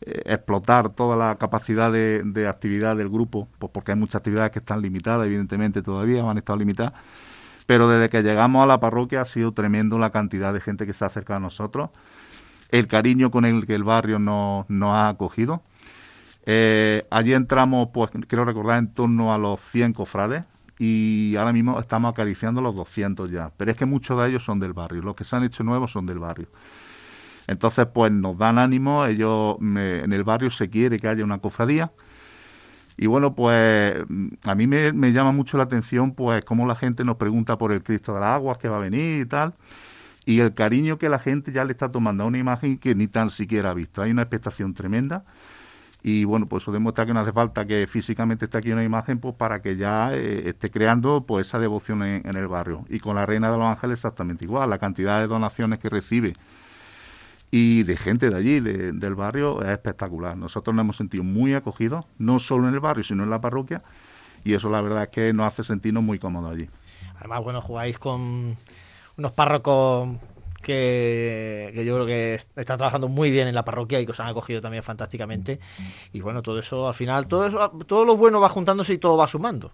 eh, explotar toda la capacidad de, actividad del grupo, pues porque hay muchas actividades que están limitadas, evidentemente todavía han estado limitadas, pero desde que llegamos a la parroquia ha sido tremendo la cantidad de gente que se ha acercado a nosotros, el cariño con el que el barrio nos, ha acogido. Eh, allí entramos, pues quiero recordar, en torno a los 100 cofrades y ahora mismo estamos acariciando los 200 ya, pero es que muchos de ellos son del barrio, los que se han hecho nuevos son del barrio. Entonces, pues nos dan ánimo, ellos en el barrio se quiere que haya una cofradía. Y bueno, pues a mí me, llama mucho la atención pues cómo la gente nos pregunta por el Cristo de las Aguas que va a venir y tal. Y el cariño que la gente ya le está tomando a una imagen que ni tan siquiera ha visto. Hay una expectación tremenda. Y bueno, pues eso demuestra que no hace falta que físicamente esté aquí una imagen pues para que ya eh, esté creando pues esa devoción en, en el barrio. Y con la Reina de los Ángeles exactamente igual. La cantidad de donaciones que recibe y de gente de allí, del barrio, es espectacular. Nosotros nos hemos sentido muy acogidos, no solo en el barrio, sino en la parroquia, y eso la verdad es que nos hace sentirnos muy cómodos allí. Además, bueno, jugáis con unos párrocos que, yo creo que están trabajando muy bien en la parroquia y que os han acogido también fantásticamente. Y bueno, todo eso al final, todo eso, todo lo bueno va juntándose y todo va sumando.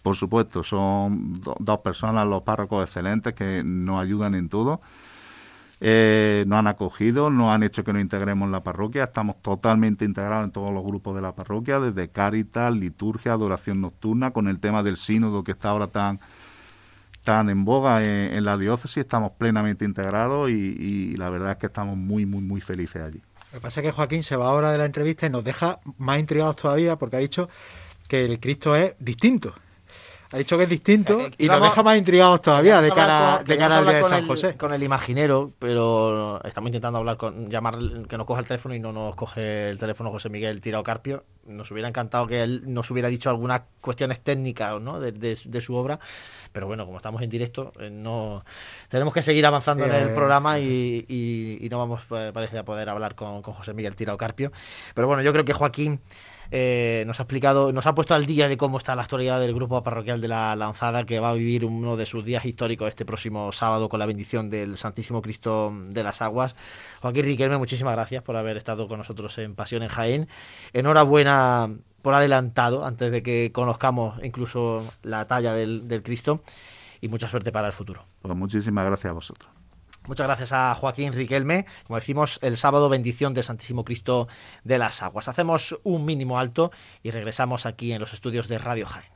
Por supuesto, son dos personas, los párrocos excelentes, que nos ayudan en todo. Eh, nos han acogido, nos han hecho que nos integremos en la parroquia, estamos totalmente integrados en todos los grupos de la parroquia, desde Caritas, liturgia, adoración nocturna, con el tema del sínodo que está ahora tan, tan en boga en, la diócesis, estamos plenamente integrados y, la verdad es que estamos muy, muy, muy felices allí. Lo que pasa es que Joaquín se va ahora de la entrevista y nos deja más intrigados todavía porque ha dicho que el Cristo es distinto. Ha dicho que es distinto eh, y nos deja más intrigados todavía de cara, de cara al día de San José. Con el imaginero, pero estamos intentando hablar con, llamar, que nos coja el teléfono y no nos coge el teléfono José Miguel Tirado Carpio. Nos hubiera encantado que él nos hubiera dicho algunas cuestiones técnicas ¿no? de, su obra, pero bueno, como estamos en directo, eh, no tenemos que seguir avanzando en el programa y, no vamos, eh, parece, a poder hablar con, con José Miguel Tirado Carpio. Pero bueno, yo creo que Joaquín eh, nos ha explicado, nos ha puesto al día de cómo está la actualidad del grupo parroquial de la Lanzada, que va a vivir uno de sus días históricos este próximo sábado con la bendición del Santísimo Cristo de las Aguas. Joaquín Riquelme, muchísimas gracias por haber estado con nosotros en Pasión en Jaén. Enhorabuena por adelantado, antes de que conozcamos incluso la talla del, del Cristo, y mucha suerte para el futuro. Pues muchísimas gracias a vosotros. Muchas gracias a Joaquín Riquelme. Como decimos, el sábado bendición del Santísimo Cristo de las Aguas. Hacemos un mínimo alto y regresamos aquí en los estudios de Radio Jaén.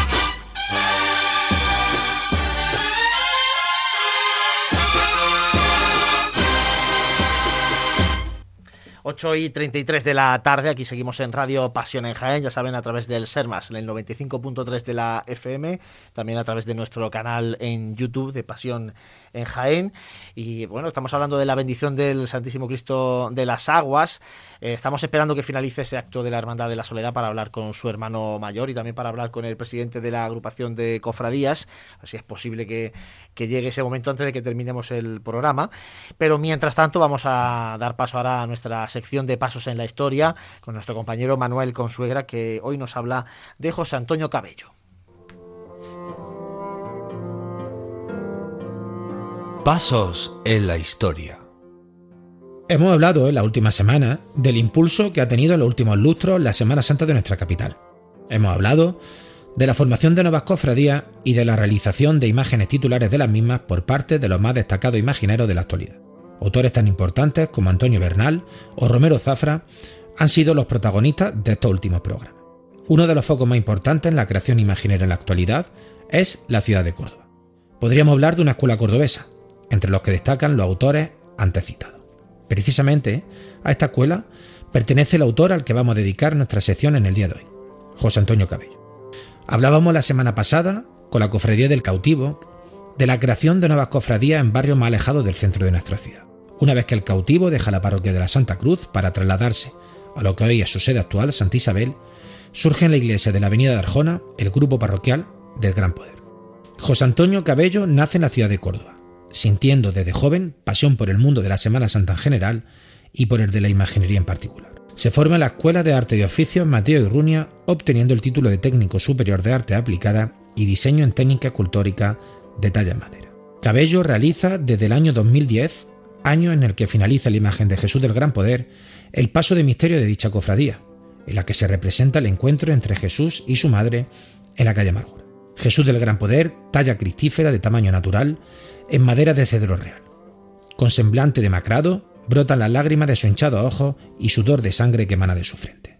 8 y 33 de la tarde, aquí seguimos en Radio Pasión en Jaén, ya saben, a través del SERMAS, en el 95.3 de la FM, también a través de nuestro canal en YouTube de Pasión en Jaén. Y bueno, estamos hablando de la bendición del Santísimo Cristo de las Aguas. Eh, estamos esperando que finalice ese acto de la Hermandad de la Soledad para hablar con su hermano mayor y también para hablar con el presidente de la agrupación de cofradías. Así es posible que, que llegue ese momento antes de que terminemos el programa. Pero mientras tanto, vamos a dar paso ahora a nuestra sección de Pasos en la Historia con nuestro compañero Manuel Consuegra, que hoy nos habla de José Antonio Cabello. Pasos en la historia. Hemos hablado en la última semana del impulso que ha tenido en los últimos lustros la Semana Santa de nuestra capital. Hemos hablado de la formación de nuevas cofradías y de la realización de imágenes titulares de las mismas por parte de los más destacados imagineros de la actualidad. Autores tan importantes como Antonio Bernal o Romero Zafra han sido los protagonistas de estos últimos programas. Uno de los focos más importantes en la creación imaginera en la actualidad es la ciudad de Córdoba. Podríamos hablar de una escuela cordobesa, entre los que destacan los autores antes citados. Precisamente a esta escuela pertenece el autor al que vamos a dedicar nuestra sección en el día de hoy, José Antonio Cabello. Hablábamos la semana pasada con la Cofradía del Cautivo de la creación de nuevas cofradías en barrios más alejados del centro de nuestra ciudad. Una vez que el cautivo deja la parroquia de la Santa Cruz para trasladarse a lo que hoy es su sede actual, Santa Isabel, surge en la iglesia de la Avenida de Arjona el grupo parroquial del Gran Poder. José Antonio Cabello nace en la ciudad de Córdoba sintiendo desde joven pasión por el mundo de la Semana Santa en general y por el de la imaginería en particular. Se forma en la Escuela de Arte y Oficios Mateo Runia, obteniendo el título de Técnico Superior de Arte Aplicada y Diseño en Técnica Escultórica de talla en madera. Cabello realiza desde el año 2010, año en el que finaliza la imagen de Jesús del Gran Poder, el paso de misterio de dicha cofradía, en la que se representa el encuentro entre Jesús y su madre en la calle Amargura. Jesús del Gran Poder, talla cristífera de tamaño natural, en madera de cedro real. Con semblante demacrado, brotan las lágrimas de su hinchado ojo y sudor de sangre que emana de su frente.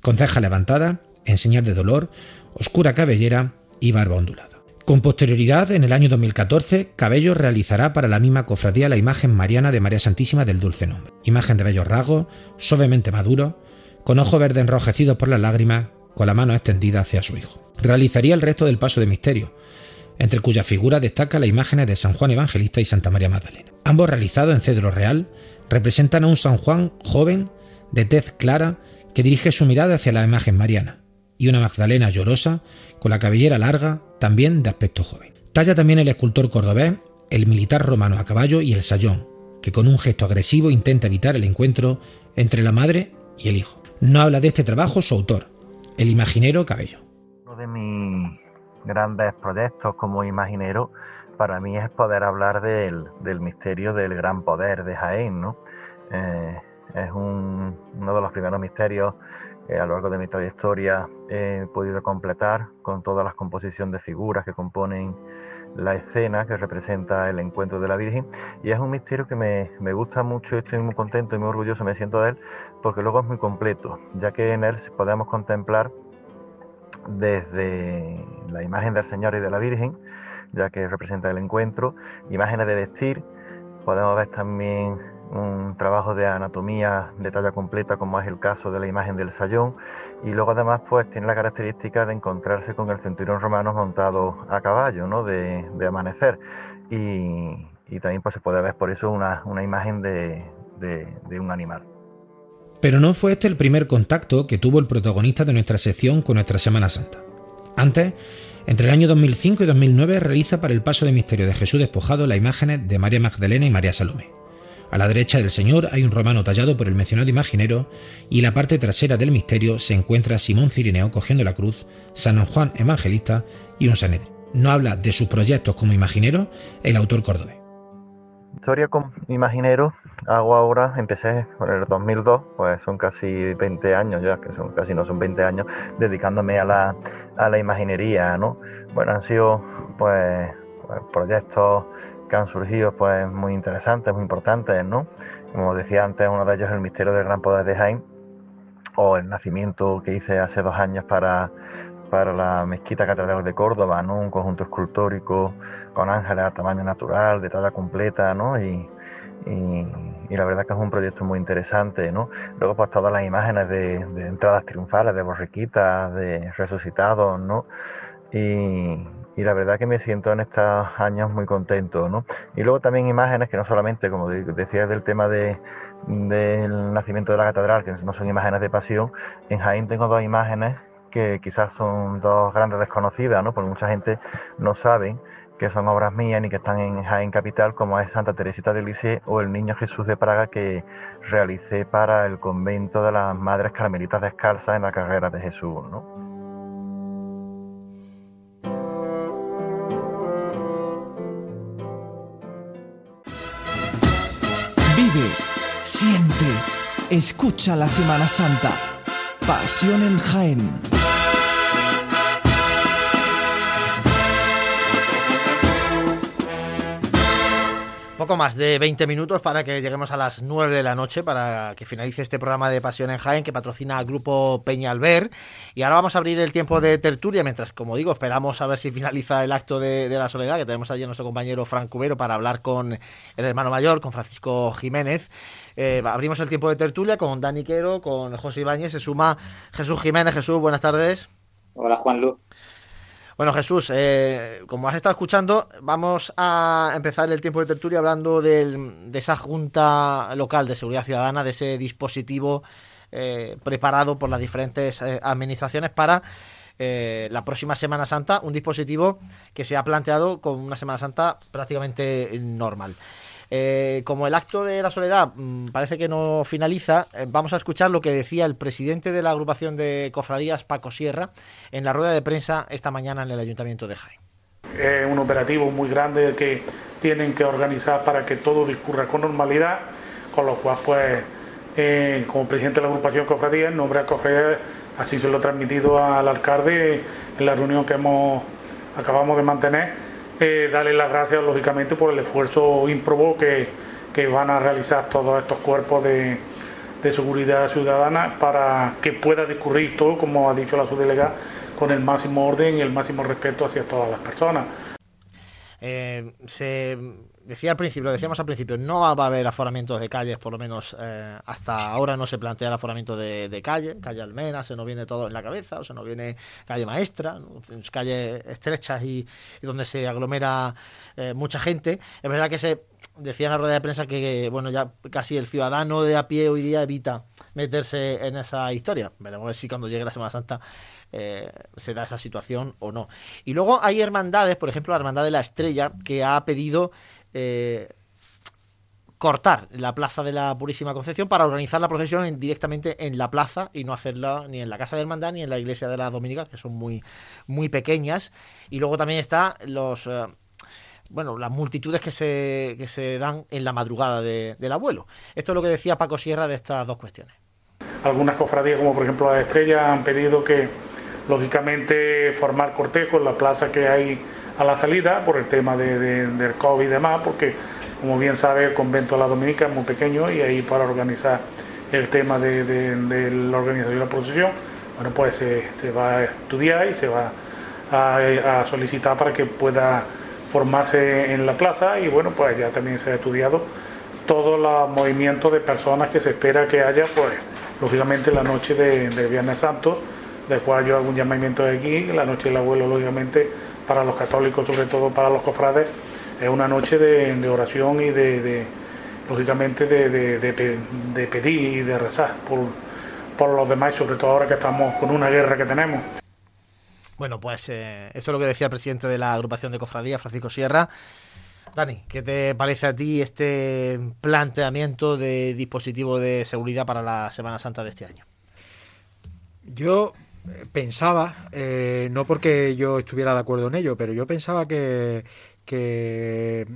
Con ceja levantada, en señal de dolor, oscura cabellera y barba ondulada. Con posterioridad, en el año 2014, Cabello realizará para la misma cofradía la imagen mariana de María Santísima del Dulce Nombre. Imagen de bello rasgo, suavemente maduro, con ojos verdes enrojecidos por las lágrimas, con la mano extendida hacia su hijo. Realizaría el resto del paso de misterio, entre cuyas figuras destaca la imagen de San Juan Evangelista y Santa María Magdalena. Ambos realizados en cedro real representan a un San Juan joven, de tez clara, que dirige su mirada hacia la imagen mariana, y una Magdalena llorosa, con la cabellera larga, también de aspecto joven. Talla también el escultor cordobés el militar romano a caballo y el sayón, que con un gesto agresivo intenta evitar el encuentro entre la madre y el hijo. No habla de este trabajo su autor, el imaginero Cabello. Grandes proyectos como imaginero para mí es poder hablar del, misterio del gran poder de Jaén. ¿no? Eh, es uno de los primeros misterios que a lo largo de mi trayectoria he podido completar con todas las composiciones de figuras que componen la escena que representa el encuentro de la Virgen y es un misterio que me, me, gusta mucho, estoy muy contento y muy orgulloso me siento de él porque luego es muy completo, ya que en él podemos contemplar desde la imagen del Señor y de la Virgen, ya que representa el encuentro, imágenes de vestir, podemos ver también un trabajo de anatomía de talla completa como es el caso de la imagen del sayón y luego además pues tiene la característica de encontrarse con el centurión romano montado a caballo, ¿no? de, amanecer y, también pues se puede ver por eso una, imagen de, de un animal. Pero no fue este el primer contacto que tuvo el protagonista de nuestra sección con nuestra Semana Santa. Antes, entre el año 2005 y 2009 realiza para el Paso de Misterio de Jesús despojado las imágenes de María Magdalena y María Salome. A la derecha del Señor hay un romano tallado por el mencionado imaginero y en la parte trasera del misterio se encuentra Simón Cirineo cogiendo la cruz, San Juan Evangelista y un Sanedri. No habla de sus proyectos como imaginero el autor cordobés. Historia como imaginero hago ahora, empecé en el 2002, pues son casi 20 años ya, que son casi no son 20 años, dedicándome a la, a la imaginería, ¿no? Bueno, han sido pues, pues proyectos que han surgido pues muy interesantes, muy importantes, ¿no? Como decía antes, uno de ellos es el misterio del gran poder de Jaime, o el nacimiento que hice hace dos años para, para la mezquita catedral de Córdoba, ¿no? Un conjunto escultórico con ángeles a tamaño natural, de talla completa, ¿no? Y, y, la verdad que es un proyecto muy interesante, ¿no? Luego pues todas las imágenes de, entradas triunfales, de borriquitas, de resucitados, ¿no? Y, y la verdad que me siento en estos años muy contento, ¿no? Y luego también imágenes que no solamente, como decía, del tema de, del nacimiento de la catedral, que no son imágenes de pasión, en Jaén tengo dos imágenes que quizás son dos grandes desconocidas, ¿no? Porque mucha gente no sabe que son obras mías ni que están en Jaén Capital, como es Santa Teresita de Lisieux o el Niño Jesús de Praga que realicé para el convento de las Madres Carmelitas Descalzas en la carrera de Jesús, ¿no? siente, escucha la Semana Santa. Pasión en Jaén. Poco más de 20 minutos para que lleguemos a las 9 de la noche para que finalice este programa de Pasión en Jaén que patrocina el grupo Peñalver. Y ahora vamos a abrir el tiempo de tertulia mientras, como digo, esperamos a ver si finaliza el acto de, la soledad que tenemos allí nuestro compañero Frank Cubero para hablar con el hermano mayor, con Francisco Jiménez. Eh, abrimos el tiempo de tertulia con Dani Quero, con José Ibáñez, se suma Jesús Jiménez. Jesús, buenas tardes. Hola Juan Luz. Bueno, Jesús, eh, como has estado escuchando, vamos a empezar el tiempo de tertulia hablando de esa Junta Local de Seguridad Ciudadana, de ese dispositivo eh, preparado por las diferentes eh, administraciones para la próxima Semana Santa, un dispositivo que se ha planteado con una Semana Santa prácticamente normal. Eh, como el acto de la soledad mm, parece que no finaliza, eh, vamos a escuchar lo que decía el presidente de la agrupación de cofradías, Paco Sierra, en la rueda de prensa esta mañana en el Ayuntamiento de Jaén. Es un operativo muy grande que tienen que organizar para que todo discurra con normalidad, con lo cual, pues, eh, como presidente de la agrupación Cofradías, en nombre de Cofradías, así se lo he transmitido al alcalde en la reunión que hemos acabamos de mantener darle las gracias lógicamente por el esfuerzo ímprobo que, que van a realizar todos estos cuerpos de, de, seguridad ciudadana para que pueda discurrir todo, como ha dicho la subdelegada, con el máximo orden y el máximo respeto hacia todas las personas. Eh, se decía al principio, lo decíamos al principio, no va a haber aforamientos de calles, por lo menos eh, hasta ahora no se plantea el aforamiento de, de, calle, calle Almena, se nos viene todo en la cabeza, o se nos viene calle Maestra, calles estrechas y, donde se aglomera eh, mucha gente. Es verdad que se decía en la rueda de prensa que, bueno, ya casi el ciudadano de a pie hoy día evita meterse en esa historia. Veremos a ver si cuando llegue la Semana Santa eh, se da esa situación o no. Y luego hay hermandades, por ejemplo, la Hermandad de la Estrella, que ha pedido eh, cortar la plaza de la Purísima Concepción para organizar la procesión directamente en la plaza y no hacerla ni en la casa de hermandad ni en la iglesia de la Dominica, que son muy, muy pequeñas. Y luego también está los... Eh, bueno, las multitudes que se, que se dan en la madrugada del abuelo. Esto es lo que decía Paco Sierra de estas dos cuestiones. Algunas cofradías, como por ejemplo la Estrella, han pedido que lógicamente formar cortejo en la plaza que hay a la salida por el tema de, del COVID y demás, porque como bien sabe el convento de la Dominica es muy pequeño y ahí para organizar el tema de, la organización de la procesión, bueno pues se, va a estudiar y se va a, solicitar para que pueda formarse en la plaza y bueno pues ya también se ha estudiado todo el movimiento de personas que se espera que haya pues lógicamente la noche de, Viernes Santo del cual yo hago un llamamiento de aquí, la noche del abuelo, lógicamente, para los católicos, sobre todo para los cofrades, es una noche de, oración y de, lógicamente, de, pedir y de rezar por, por los demás, sobre todo ahora que estamos con una guerra que tenemos. Bueno, pues eh, esto es lo que decía el presidente de la agrupación de cofradías, Francisco Sierra. Dani, ¿qué te parece a ti este planteamiento de dispositivo de seguridad para la Semana Santa de este año? Yo pensaba, eh, no porque yo estuviera de acuerdo en ello, pero yo pensaba que, que,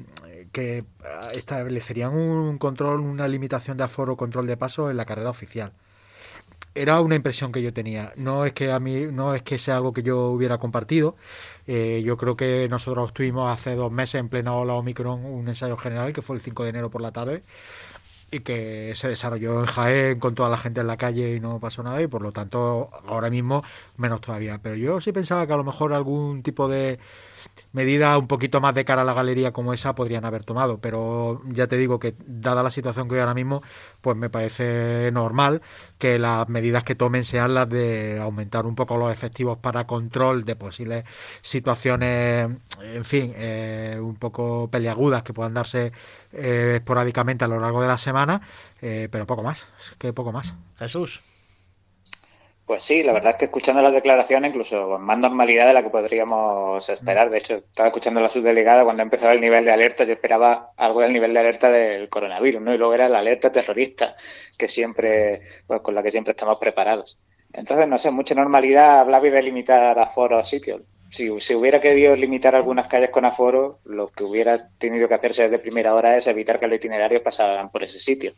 establecerían un control, una limitación de aforo, control de paso en la carrera oficial. Era una impresión que yo tenía. No es que a mí, no es que sea algo que yo hubiera compartido. Eh, yo creo que nosotros tuvimos hace dos meses en plena ola Omicron un ensayo general que fue el 5 de enero por la tarde y que se desarrolló en Jaén con toda la gente en la calle y no pasó nada y por lo tanto ahora mismo menos todavía. Pero yo sí pensaba que a lo mejor algún tipo de medida un poquito más de cara a la galería como esa podrían haber tomado, pero ya te digo que dada la situación que hay ahora mismo, pues me parece normal que las medidas que tomen sean las de aumentar un poco los efectivos para control de posibles situaciones, en fin, eh, un poco peliagudas que puedan darse eh, esporádicamente a lo largo de la semana, eh, pero poco más, que poco más. Jesús. Pues sí, la verdad es que escuchando las declaraciones, incluso con más normalidad de la que podríamos esperar. De hecho, estaba escuchando a la subdelegada cuando empezaba el nivel de alerta, yo esperaba algo del nivel de alerta del coronavirus, ¿no? Y luego era la alerta terrorista, que siempre, pues con la que siempre estamos preparados. Entonces, no sé, mucha normalidad, hablaba de limitar aforo a sitios. Si se hubiera querido limitar algunas calles con aforo, lo que hubiera tenido que hacerse desde primera hora es evitar que los itinerarios pasaran por ese sitio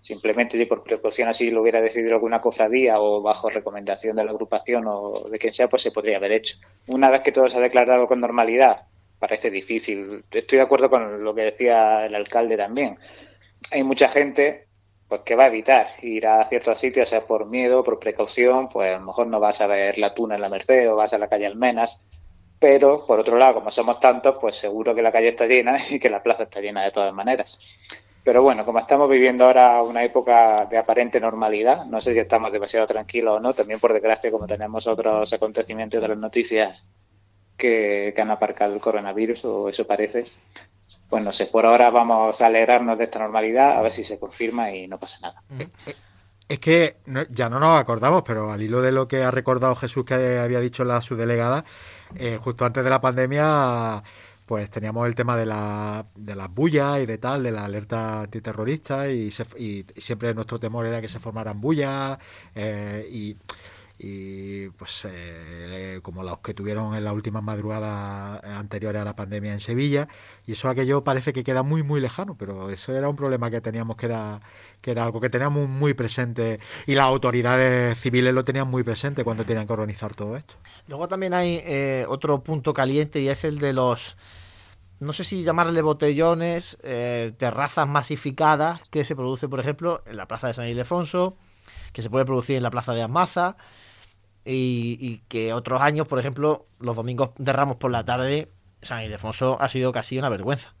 simplemente si por precaución así lo hubiera decidido alguna cofradía o bajo recomendación de la agrupación o de quien sea, pues se podría haber hecho. Una vez que todo se ha declarado con normalidad, parece difícil. Estoy de acuerdo con lo que decía el alcalde también. Hay mucha gente pues que va a evitar ir a ciertos sitios, sea por miedo, por precaución, pues a lo mejor no vas a ver la tuna en la Merced o vas a la calle Almenas, pero por otro lado, como somos tantos, pues seguro que la calle está llena y que la plaza está llena de todas maneras. Pero bueno, como estamos viviendo ahora una época de aparente normalidad, no sé si estamos demasiado tranquilos o no, también por desgracia como tenemos otros acontecimientos de las noticias que, han aparcado el coronavirus, o eso parece, pues no sé, por ahora vamos a alegrarnos de esta normalidad, a ver si se confirma y no pasa nada. Eh, eh, es que ya no nos acordamos, pero al hilo de lo que ha recordado Jesús que había dicho la subdelegada, eh, justo antes de la pandemia pues teníamos el tema de, la, de las bullas y de tal, de la alerta antiterrorista y, y siempre nuestro temor era que se formaran bullas eh, y, pues eh, como los que tuvieron en las últimas madrugadas anteriores a la pandemia en Sevilla y eso aquello parece que queda muy muy lejano pero eso era un problema que teníamos que era que era algo que teníamos muy presente y las autoridades civiles lo tenían muy presente cuando tenían que organizar todo esto. Luego también hay eh, otro punto caliente y es el de los no sé si llamarle botellones, eh, terrazas masificadas que se produce, por ejemplo, en la plaza de San Ildefonso, que se puede producir en la plaza de Amaza, y, que otros años, por ejemplo, los domingos de Ramos por la tarde, San Ildefonso ha sido casi una vergüenza.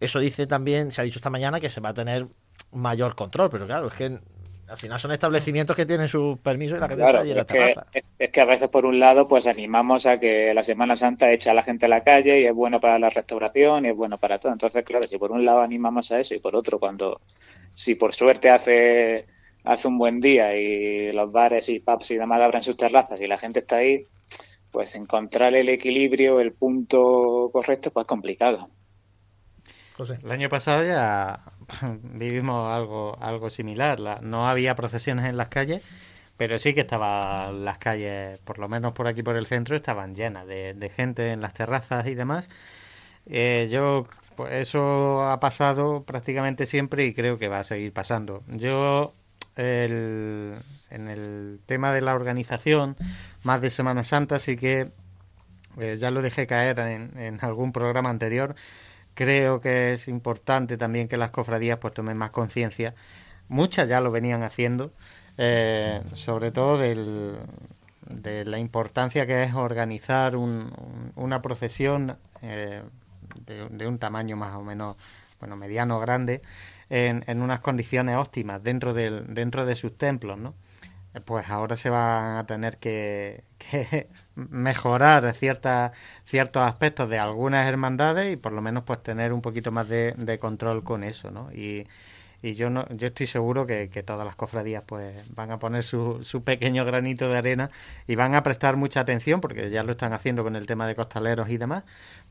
Eso dice también, se ha dicho esta mañana, que se va a tener mayor control, pero claro, es que al final son establecimientos que tienen su permiso y la gente Claro, está allí en la es que, es- es que a veces por un lado pues animamos a que la Semana Santa echa a la gente a la calle y es bueno para la restauración y es bueno para todo. Entonces, claro, si por un lado animamos a eso y por otro cuando si por suerte hace hace un buen día y los bares y pubs y demás abren sus terrazas y la gente está ahí, pues encontrar el equilibrio, el punto correcto, pues es El año pasado ya vivimos algo, algo similar. La- no había procesiones en las calles, pero sí que estaban las calles, por lo menos por aquí por el centro, estaban llenas de, gente en las terrazas y demás. Eh, yo, pues eso ha pasado prácticamente siempre y creo que va a seguir pasando. Yo, en el tema de la organización, más de Semana Santa, sí que eh, ya lo dejé caer en, en algún programa anterior. Creo que es importante también que las cofradías pues tomen más conciencia. Muchas ya lo venían haciendo, eh, sobre todo del, de la importancia que es organizar un- un- una procesión eh, de, de un tamaño más o menos, bueno, mediano grande, en, en unas condiciones óptimas dentro, del, dentro de sus templos, ¿no? Pues ahora se van a tener que, que mejorar ciertas, ciertos aspectos de algunas hermandades y por lo menos pues tener un poquito más de, de control con eso, ¿no? Y, y yo no, yo estoy seguro que, que todas las cofradías pues van a poner su, su pequeño granito de arena y van a prestar mucha atención, porque ya lo están haciendo con el tema de costaleros y demás,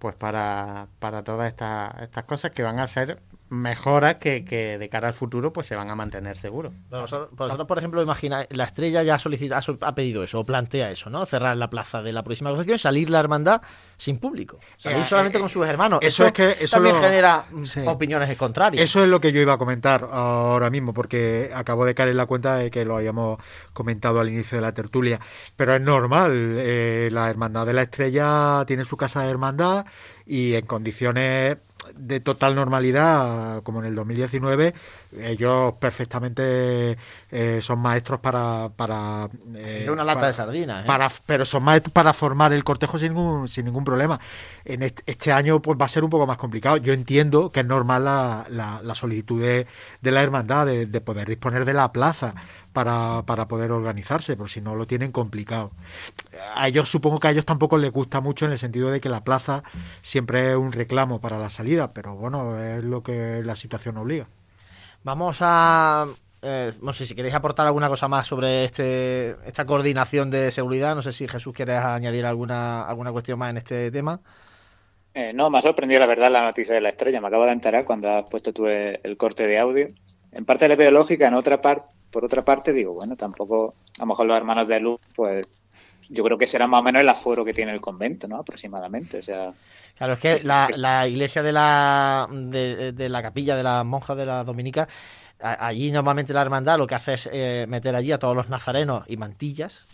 pues para, para todas estas, estas cosas que van a ser mejoras que, que de cara al futuro pues se van a mantener seguros. Pero vosotros, vosotros, por ejemplo, imagina, la estrella ya solicita, ha pedido eso, o plantea eso, ¿no? Cerrar la plaza de la próxima Concepción, salir la hermandad sin público. Salir Eh, solamente eh, con sus hermanos. eso Eso, es que- eso también lo- genera mm, Sí. opiniones contrarias. Eso es lo que yo iba a comentar ahora mismo, porque acabo de caer en la cuenta de que lo habíamos comentado al inicio de la tertulia. Pero es normal, eh, la Hermandad de la Estrella tiene su casa de hermandad y en condiciones de total normalidad, como en el 2019, ellos perfectamente eh, son maestros para... para eh, una lata para- de sardinas, ¿eh? para- pero son maestros para formar el cortejo sin ningún, sin ningún problema. En este, este año pues va a ser un poco más complicado. Yo entiendo que es normal la, la- la solicitud de, de la hermandad de, de poder disponer de la plaza para, para poder organizarse, por si no lo tienen complicado. A ellos supongo que a ellos tampoco les gusta mucho en el sentido de que la plaza siempre es un reclamo para la salida, pero bueno, es lo que la situación obliga. Vamos a. eh, no sé si queréis aportar alguna cosa más sobre este esta coordinación de seguridad. No sé si Jesús quieres añadir alguna, alguna cuestión más en este tema. Eh, no, me ha sorprendido la verdad la noticia de la estrella. Me acabo de enterar cuando has puesto tú el, corte de audio. En parte le veo lógica, en otra parte, por otra parte digo, bueno, tampoco, a lo mejor los hermanos de luz, pues yo creo que será más o menos el aforo que tiene el convento, ¿no? Aproximadamente, o sea. Claro, es que la, la iglesia de la, de, de la capilla de las monjas de la Dominica, a- allí normalmente la hermandad lo que hace es eh, meter allí a todos los nazarenos y mantillas.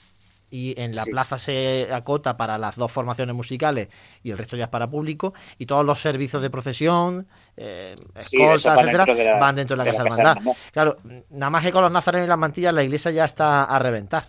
Y en la Sí. plaza se acota para las dos formaciones musicales y el resto ya es para público. Y todos los servicios de procesión, eh, Sí, escolta, eso va etcétera, dentro de la- van dentro de la de casa la de casa hermandad. Claro, nada más que con los nazarenos y las mantillas la iglesia ya está a reventar.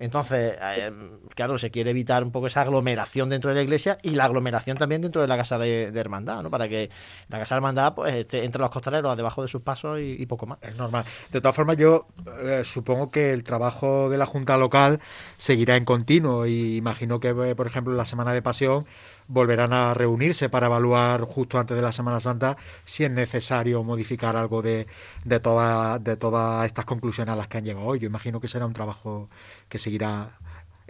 Entonces, eh, claro, se quiere evitar un poco esa aglomeración dentro de la iglesia y la aglomeración también dentro de la casa de, hermandad, ¿no? Para que la casa de hermandad, pues, esté entre los costaleros, debajo de sus pasos y, poco más. Es normal. De todas formas, yo eh, supongo que el trabajo de la Junta Local seguirá en continuo y imagino que, eh, por ejemplo, la Semana de Pasión volverán a reunirse para evaluar justo antes de la Semana Santa si es necesario modificar algo de, de, toda- de todas estas conclusiones a las que han llegado hoy. Yo imagino que será un trabajo que seguirá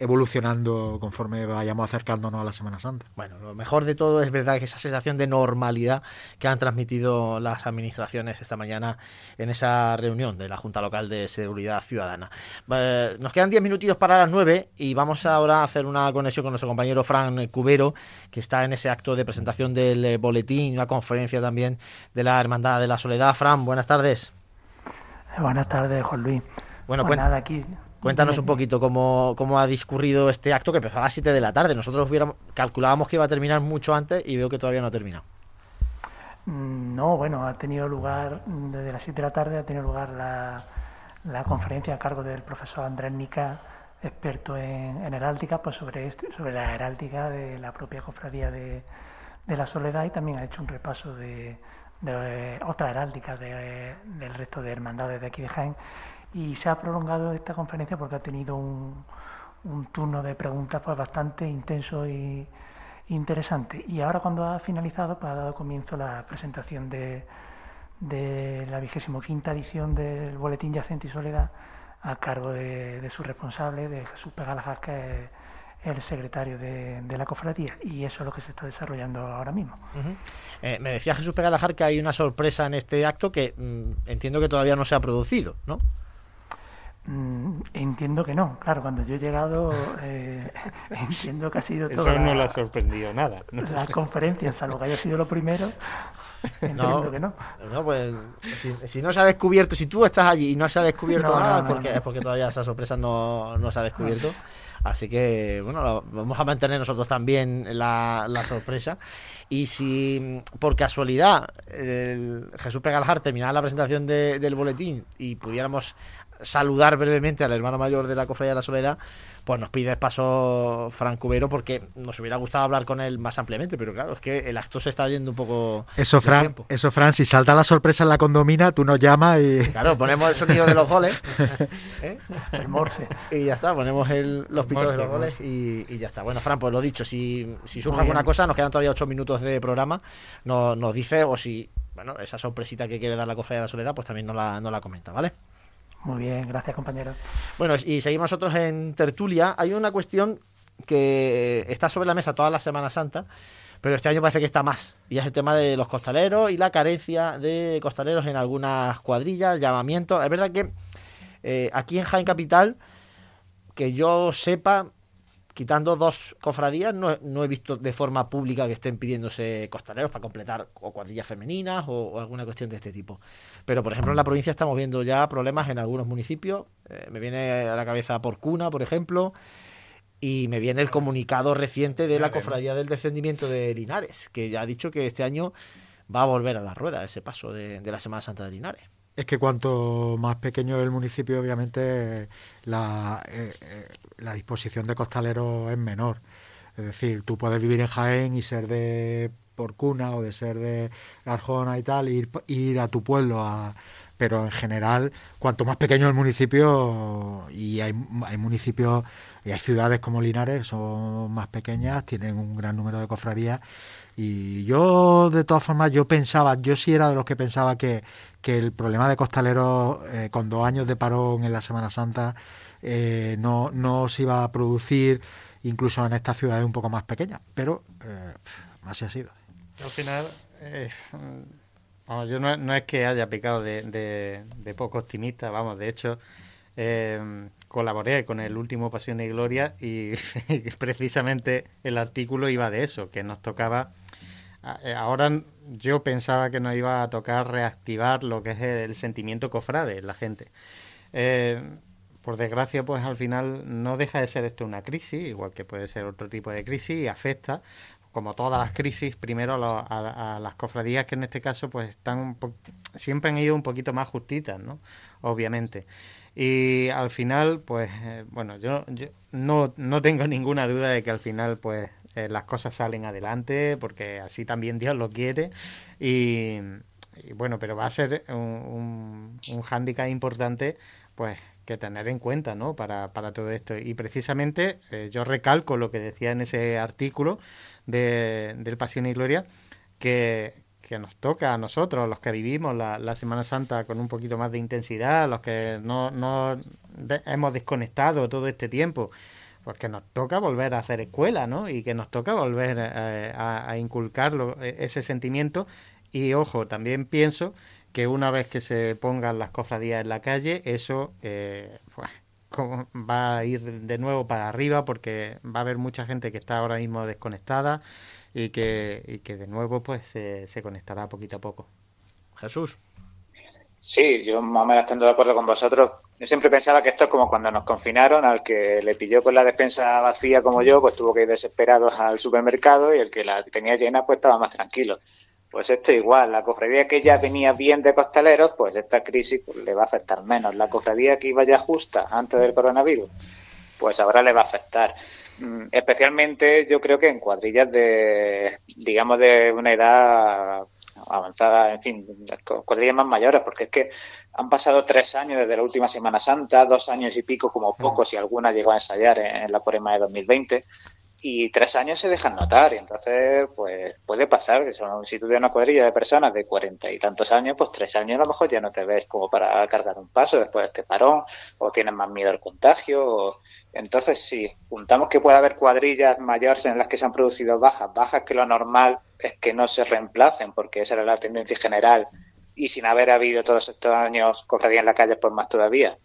evolucionando conforme vayamos acercándonos a la Semana Santa. Bueno, lo mejor de todo es verdad que esa sensación de normalidad que han transmitido las administraciones esta mañana en esa reunión de la Junta Local de Seguridad Ciudadana. Eh, nos quedan 10 minutitos para las 9 y vamos ahora a hacer una conexión con nuestro compañero Fran Cubero, que está en ese acto de presentación del eh, boletín, una conferencia también de la Hermandad de la Soledad. Fran, buenas tardes. Buenas tardes, Juan Luis. Bueno, pues cuen- nada, aquí. Cuéntanos un poquito cómo, cómo ha discurrido este acto que empezó a las 7 de la tarde. Nosotros hubiéramos, calculábamos que iba a terminar mucho antes y veo que todavía no ha terminado. Mm, No, bueno, ha tenido lugar, desde las 7 de la tarde ha tenido lugar la, la conferencia a cargo del profesor Andrés Nica, experto en, en heráldica, pues sobre, este- sobre la heráldica de la propia cofradía de, de la Soledad y también ha hecho un repaso de, de otras heráldicas del resto de hermandades de aquí de Jaén y se ha prolongado esta conferencia porque ha tenido un, un turno de preguntas pues bastante intenso y interesante. Y ahora cuando ha finalizado, pues ha dado comienzo la presentación de, de la vigésimo quinta edición del Boletín Yacente y Soledad a cargo de, su responsable, de Jesús Pegalajas, que es el secretario de, la cofradía y eso es lo que se está desarrollando ahora mismo. Eh, me decía Jesús Pegalajar que hay una sorpresa en este acto que mm, entiendo que todavía no se ha producido, ¿no? Mm, entiendo que no, claro, cuando yo he llegado eh, entiendo que ha sido todo. Eso no le ha sorprendido nada. La conferencia, salvo que haya sido lo primero, entiendo que no. No, pues si, no se ha descubierto, si tú estás allí y no se ha descubierto nada, porque, es porque todavía esa sorpresa no, no se ha descubierto. Así que, bueno, vamos a mantener nosotros también la, la sorpresa. Y si por casualidad Jesús Pegaljar terminara la presentación del boletín y pudiéramos saludar brevemente al hermano mayor de la Cofradía de la Soledad, pues nos pide paso Franco Cubero porque nos hubiera gustado hablar con él más ampliamente, pero claro, es que el acto se está yendo un poco. Eso, Fran, eso, Fran, si salta la sorpresa en la condomina, tú nos llamas y. Claro, ponemos el sonido de los goles. ¿eh? El morse. Y ya está, ponemos los pitos de los goles y, ya está. Bueno, Fran, pues lo dicho, si, si surge alguna cosa, nos quedan todavía ocho minutos de programa, nos, nos dice o si. Bueno, esa sorpresita que quiere dar la Cofradía de la Soledad, pues también nos la, nos la comenta, ¿vale? Muy bien, gracias compañero. Bueno, y seguimos nosotros en tertulia. Hay una cuestión que está sobre la mesa toda la Semana Santa, pero este año parece que está más. Y es el tema de los costaleros y la carencia de costaleros en algunas cuadrillas, llamamientos. Es verdad que eh, aquí en Jaén Capital, que yo sepa, quitando dos cofradías, no, he visto de forma pública que estén pidiéndose costaleros para completar o cuadrillas femeninas o, alguna cuestión de este tipo. Pero, por ejemplo, en la provincia estamos viendo ya problemas en algunos municipios. Eh, me viene a la cabeza por Cuna, por ejemplo, y me viene el comunicado reciente de la Cofradía del Descendimiento de Linares, que ya ha dicho que este año va a volver a la rueda ese paso de la Semana Santa de Linares. Es que cuanto más pequeño es el municipio, obviamente la, eh, eh, la disposición de costaleros es menor. Es decir, tú puedes vivir en Jaén y ser de Porcuna o de ser de Arjona y tal, ir, ir a tu pueblo a, pero en general, cuanto más pequeño el municipio, y hay, hay municipios y hay ciudades como Linares, son más pequeñas, tienen un gran número de cofradías, y yo, de todas formas, yo pensaba, yo sí era de los que pensaba que, que el problema de costaleros eh, con dos años de parón en la Semana Santa eh, no, no se iba a producir incluso en estas ciudades un poco más pequeñas, pero eh, así ha sido. Al final, yo no, es que haya picado de, poco optimista, vamos, de hecho, colaboré con el último Pasión y Gloria y precisamente el artículo iba de eso, que nos tocaba ahora yo pensaba que nos iba a tocar reactivar lo que es el sentimiento cofrade en la gente. Eh, por desgracia, pues al final no deja de ser esto una crisis, igual que puede ser otro tipo de crisis, y afecta, como todas las crisis, primero a, las cofradías que en este caso pues están siempre han ido un poquito más justitas, ¿no? Obviamente. Y al final, pues, eh, bueno, yo, yo no, no tengo ninguna duda de que al final, pues, eh, las cosas salen adelante porque así también Dios lo quiere y, bueno, pero va a ser un, un, hándicap importante pues que tener en cuenta ¿no? para, para todo esto. Y precisamente eh, yo recalco lo que decía en ese artículo de, del Pasión y Gloria, que, que nos toca a nosotros, los que vivimos la, la, Semana Santa con un poquito más de intensidad, los que no, no hemos desconectado todo este tiempo pues que nos toca volver a hacer escuela, ¿no? Y que nos toca volver eh, a, inculcar e, ese sentimiento. Y ojo, también pienso que una vez que se pongan las cofradías en la calle, eso eh, pues, va a ir de nuevo para arriba porque va a haber mucha gente que está ahora mismo desconectada y que, y que de nuevo pues se conectará poquito a poco. Jesús. Sí, yo más o menos estoy de acuerdo con vosotros. Yo siempre pensaba que esto es como cuando nos confinaron, al que le pilló con la despensa vacía como yo, pues tuvo que ir desesperado al supermercado y el que la tenía llena pues estaba más tranquilo. Pues esto igual, la cofradía que ya venía bien de costaleros, pues esta crisis pues, le va a afectar menos. La cofradía que iba ya justa antes del coronavirus, pues ahora le va a afectar. Mm, especialmente yo creo que en cuadrillas de, digamos, de una edad avanzada, en fin, cuadrillas más mayores, porque es que han pasado tres años desde la última Semana Santa, dos años y pico como poco, si alguna llegó a ensayar en, la Porema de 2020, y tres años se dejan notar, y entonces, pues puede pasar que son, si tú tienes una cuadrilla de personas de cuarenta y tantos años, pues tres años a lo mejor ya no te ves como para cargar un paso después de este parón, o tienes más miedo al contagio, o... entonces si juntamos que puede haber cuadrillas mayores en las que se han producido bajas, bajas que lo normal que no se reemplacen, porque esa era la tendencia general, y sin haber habido todos estos años cofradías en la calle por más todavía,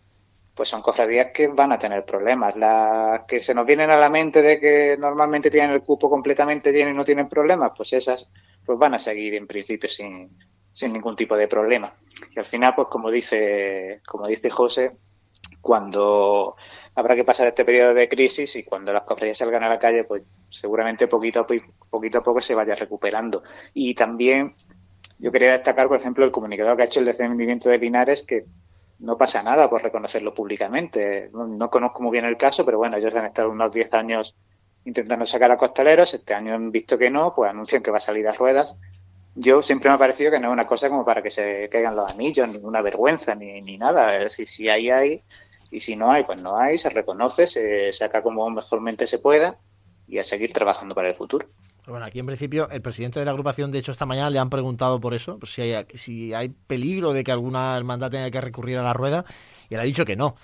pues son cofradías que van a tener problemas. Las que se nos vienen a la mente de que normalmente tienen el cupo completamente lleno y no tienen problemas, pues esas pues van a seguir en principio sin, sin ningún tipo de problema. Y al final, pues como dice, como dice José, cuando habrá que pasar este periodo de crisis y cuando las cofradías salgan a la calle, pues seguramente poquito a poquito, a poco se vaya recuperando. Y también yo quería destacar, por ejemplo, el comunicado que ha hecho el descendimiento de Linares, que no pasa nada por reconocerlo públicamente. No, conozco muy bien el caso, pero bueno, ellos han estado unos 10 años intentando sacar a costaleros, este año han visto que no, pues anuncian que va a salir a ruedas. Yo siempre me ha parecido que no es una cosa como para que se caigan los anillos, ninguna vergüenza, ni, ni nada. Decir, si hay, hay, y si no hay, pues no hay, se reconoce, se saca como mejormente se pueda y a seguir trabajando para el futuro. Bueno, aquí en principio el presidente de la agrupación, de hecho, esta mañana le han preguntado por eso, si hay, si hay peligro de que alguna hermandad tenga que recurrir a la rueda, y él ha dicho que no.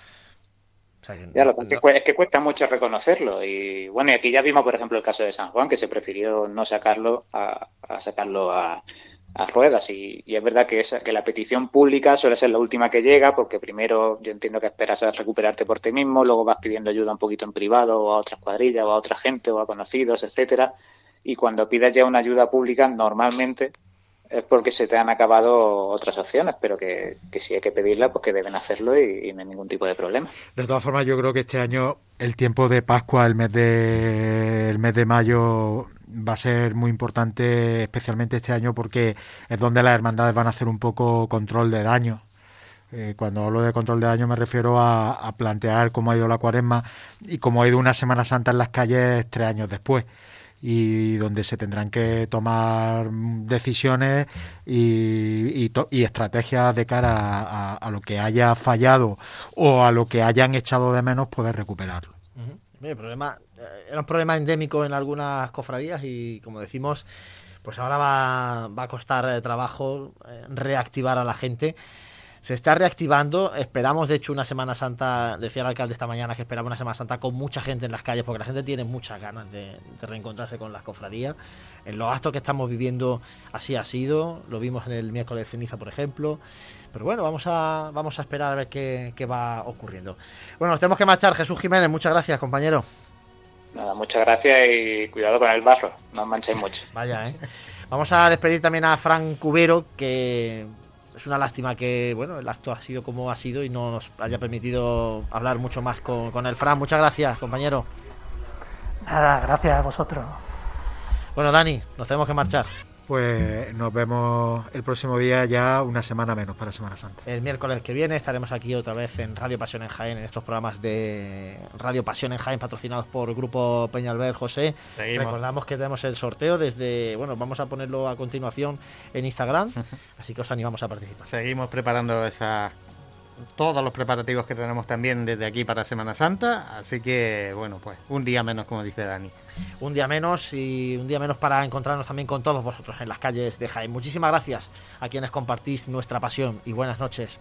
ya, lo que es que cuesta mucho reconocerlo. Y bueno, y aquí ya vimos, por ejemplo, el caso de San Juan, que se prefirió no sacarlo a, sacarlo a, ruedas. Y, es verdad que, esa, que la petición pública suele ser la última que llega, porque primero yo entiendo que esperas a recuperarte por ti mismo, luego vas pidiendo ayuda un poquito en privado, o a otras cuadrillas, o a otra gente, o a conocidos, etcétera y cuando pides ya una ayuda pública normalmente es porque se te han acabado otras opciones, pero que, que si hay que pedirla, pues que deben hacerlo y, no hay ningún tipo de problema. De todas formas, yo creo que este año el tiempo de Pascua, el mes de, el mes de mayo, va a ser muy importante, especialmente este año, porque es donde las hermandades van a hacer un poco control de daño. Eh, cuando hablo de control de daño me refiero a, a plantear cómo ha ido la cuaresma y cómo ha ido una Semana Santa en las calles tres años después y donde se tendrán que tomar decisiones y, y, estrategias de cara a, lo que haya fallado o a lo que hayan echado de menos poder recuperarlo. el problema eh, era un problema endémico en algunas cofradías y como decimos pues ahora va, va a costar eh, trabajo eh, reactivar a la gente se está reactivando. Esperamos, de hecho, una Semana Santa, decía el alcalde esta mañana que esperaba una Semana Santa con mucha gente en las calles, porque la gente tiene muchas ganas de, reencontrarse con las cofradías. En los actos que estamos viviendo así ha sido, lo vimos en el miércoles de ceniza, por ejemplo. Pero bueno, vamos a, vamos a esperar a ver qué, va ocurriendo. Bueno, nos tenemos que marchar. Jesús Jiménez, muchas gracias, compañero. Nada, muchas gracias y cuidado con el barro, no manchéis mucho. Vaya, ¿eh? Vamos a despedir también a Fran Cubero, que es una lástima que bueno el acto ha sido como ha sido y no nos haya permitido hablar mucho más con, con el Fran. Muchas gracias, compañero. Nada, gracias a vosotros. Bueno, Dani, nos tenemos que marchar. Pues nos vemos el próximo día, ya una semana menos para Semana Santa. El miércoles que viene estaremos aquí otra vez en Radio Pasión en Jaén, en estos programas de Radio Pasión en Jaén, patrocinados por el Grupo Peñalver José. Recordamos que tenemos el sorteo desde, bueno, vamos a ponerlo a continuación en Instagram, así que os animamos a participar. Seguimos preparando esas todos los preparativos que tenemos también desde aquí para Semana Santa, así que bueno, pues un día menos como dice Dani. Un día menos y un día menos para encontrarnos también con todos vosotros en las calles de Jaén. Muchísimas gracias a quienes compartís nuestra pasión y buenas noches.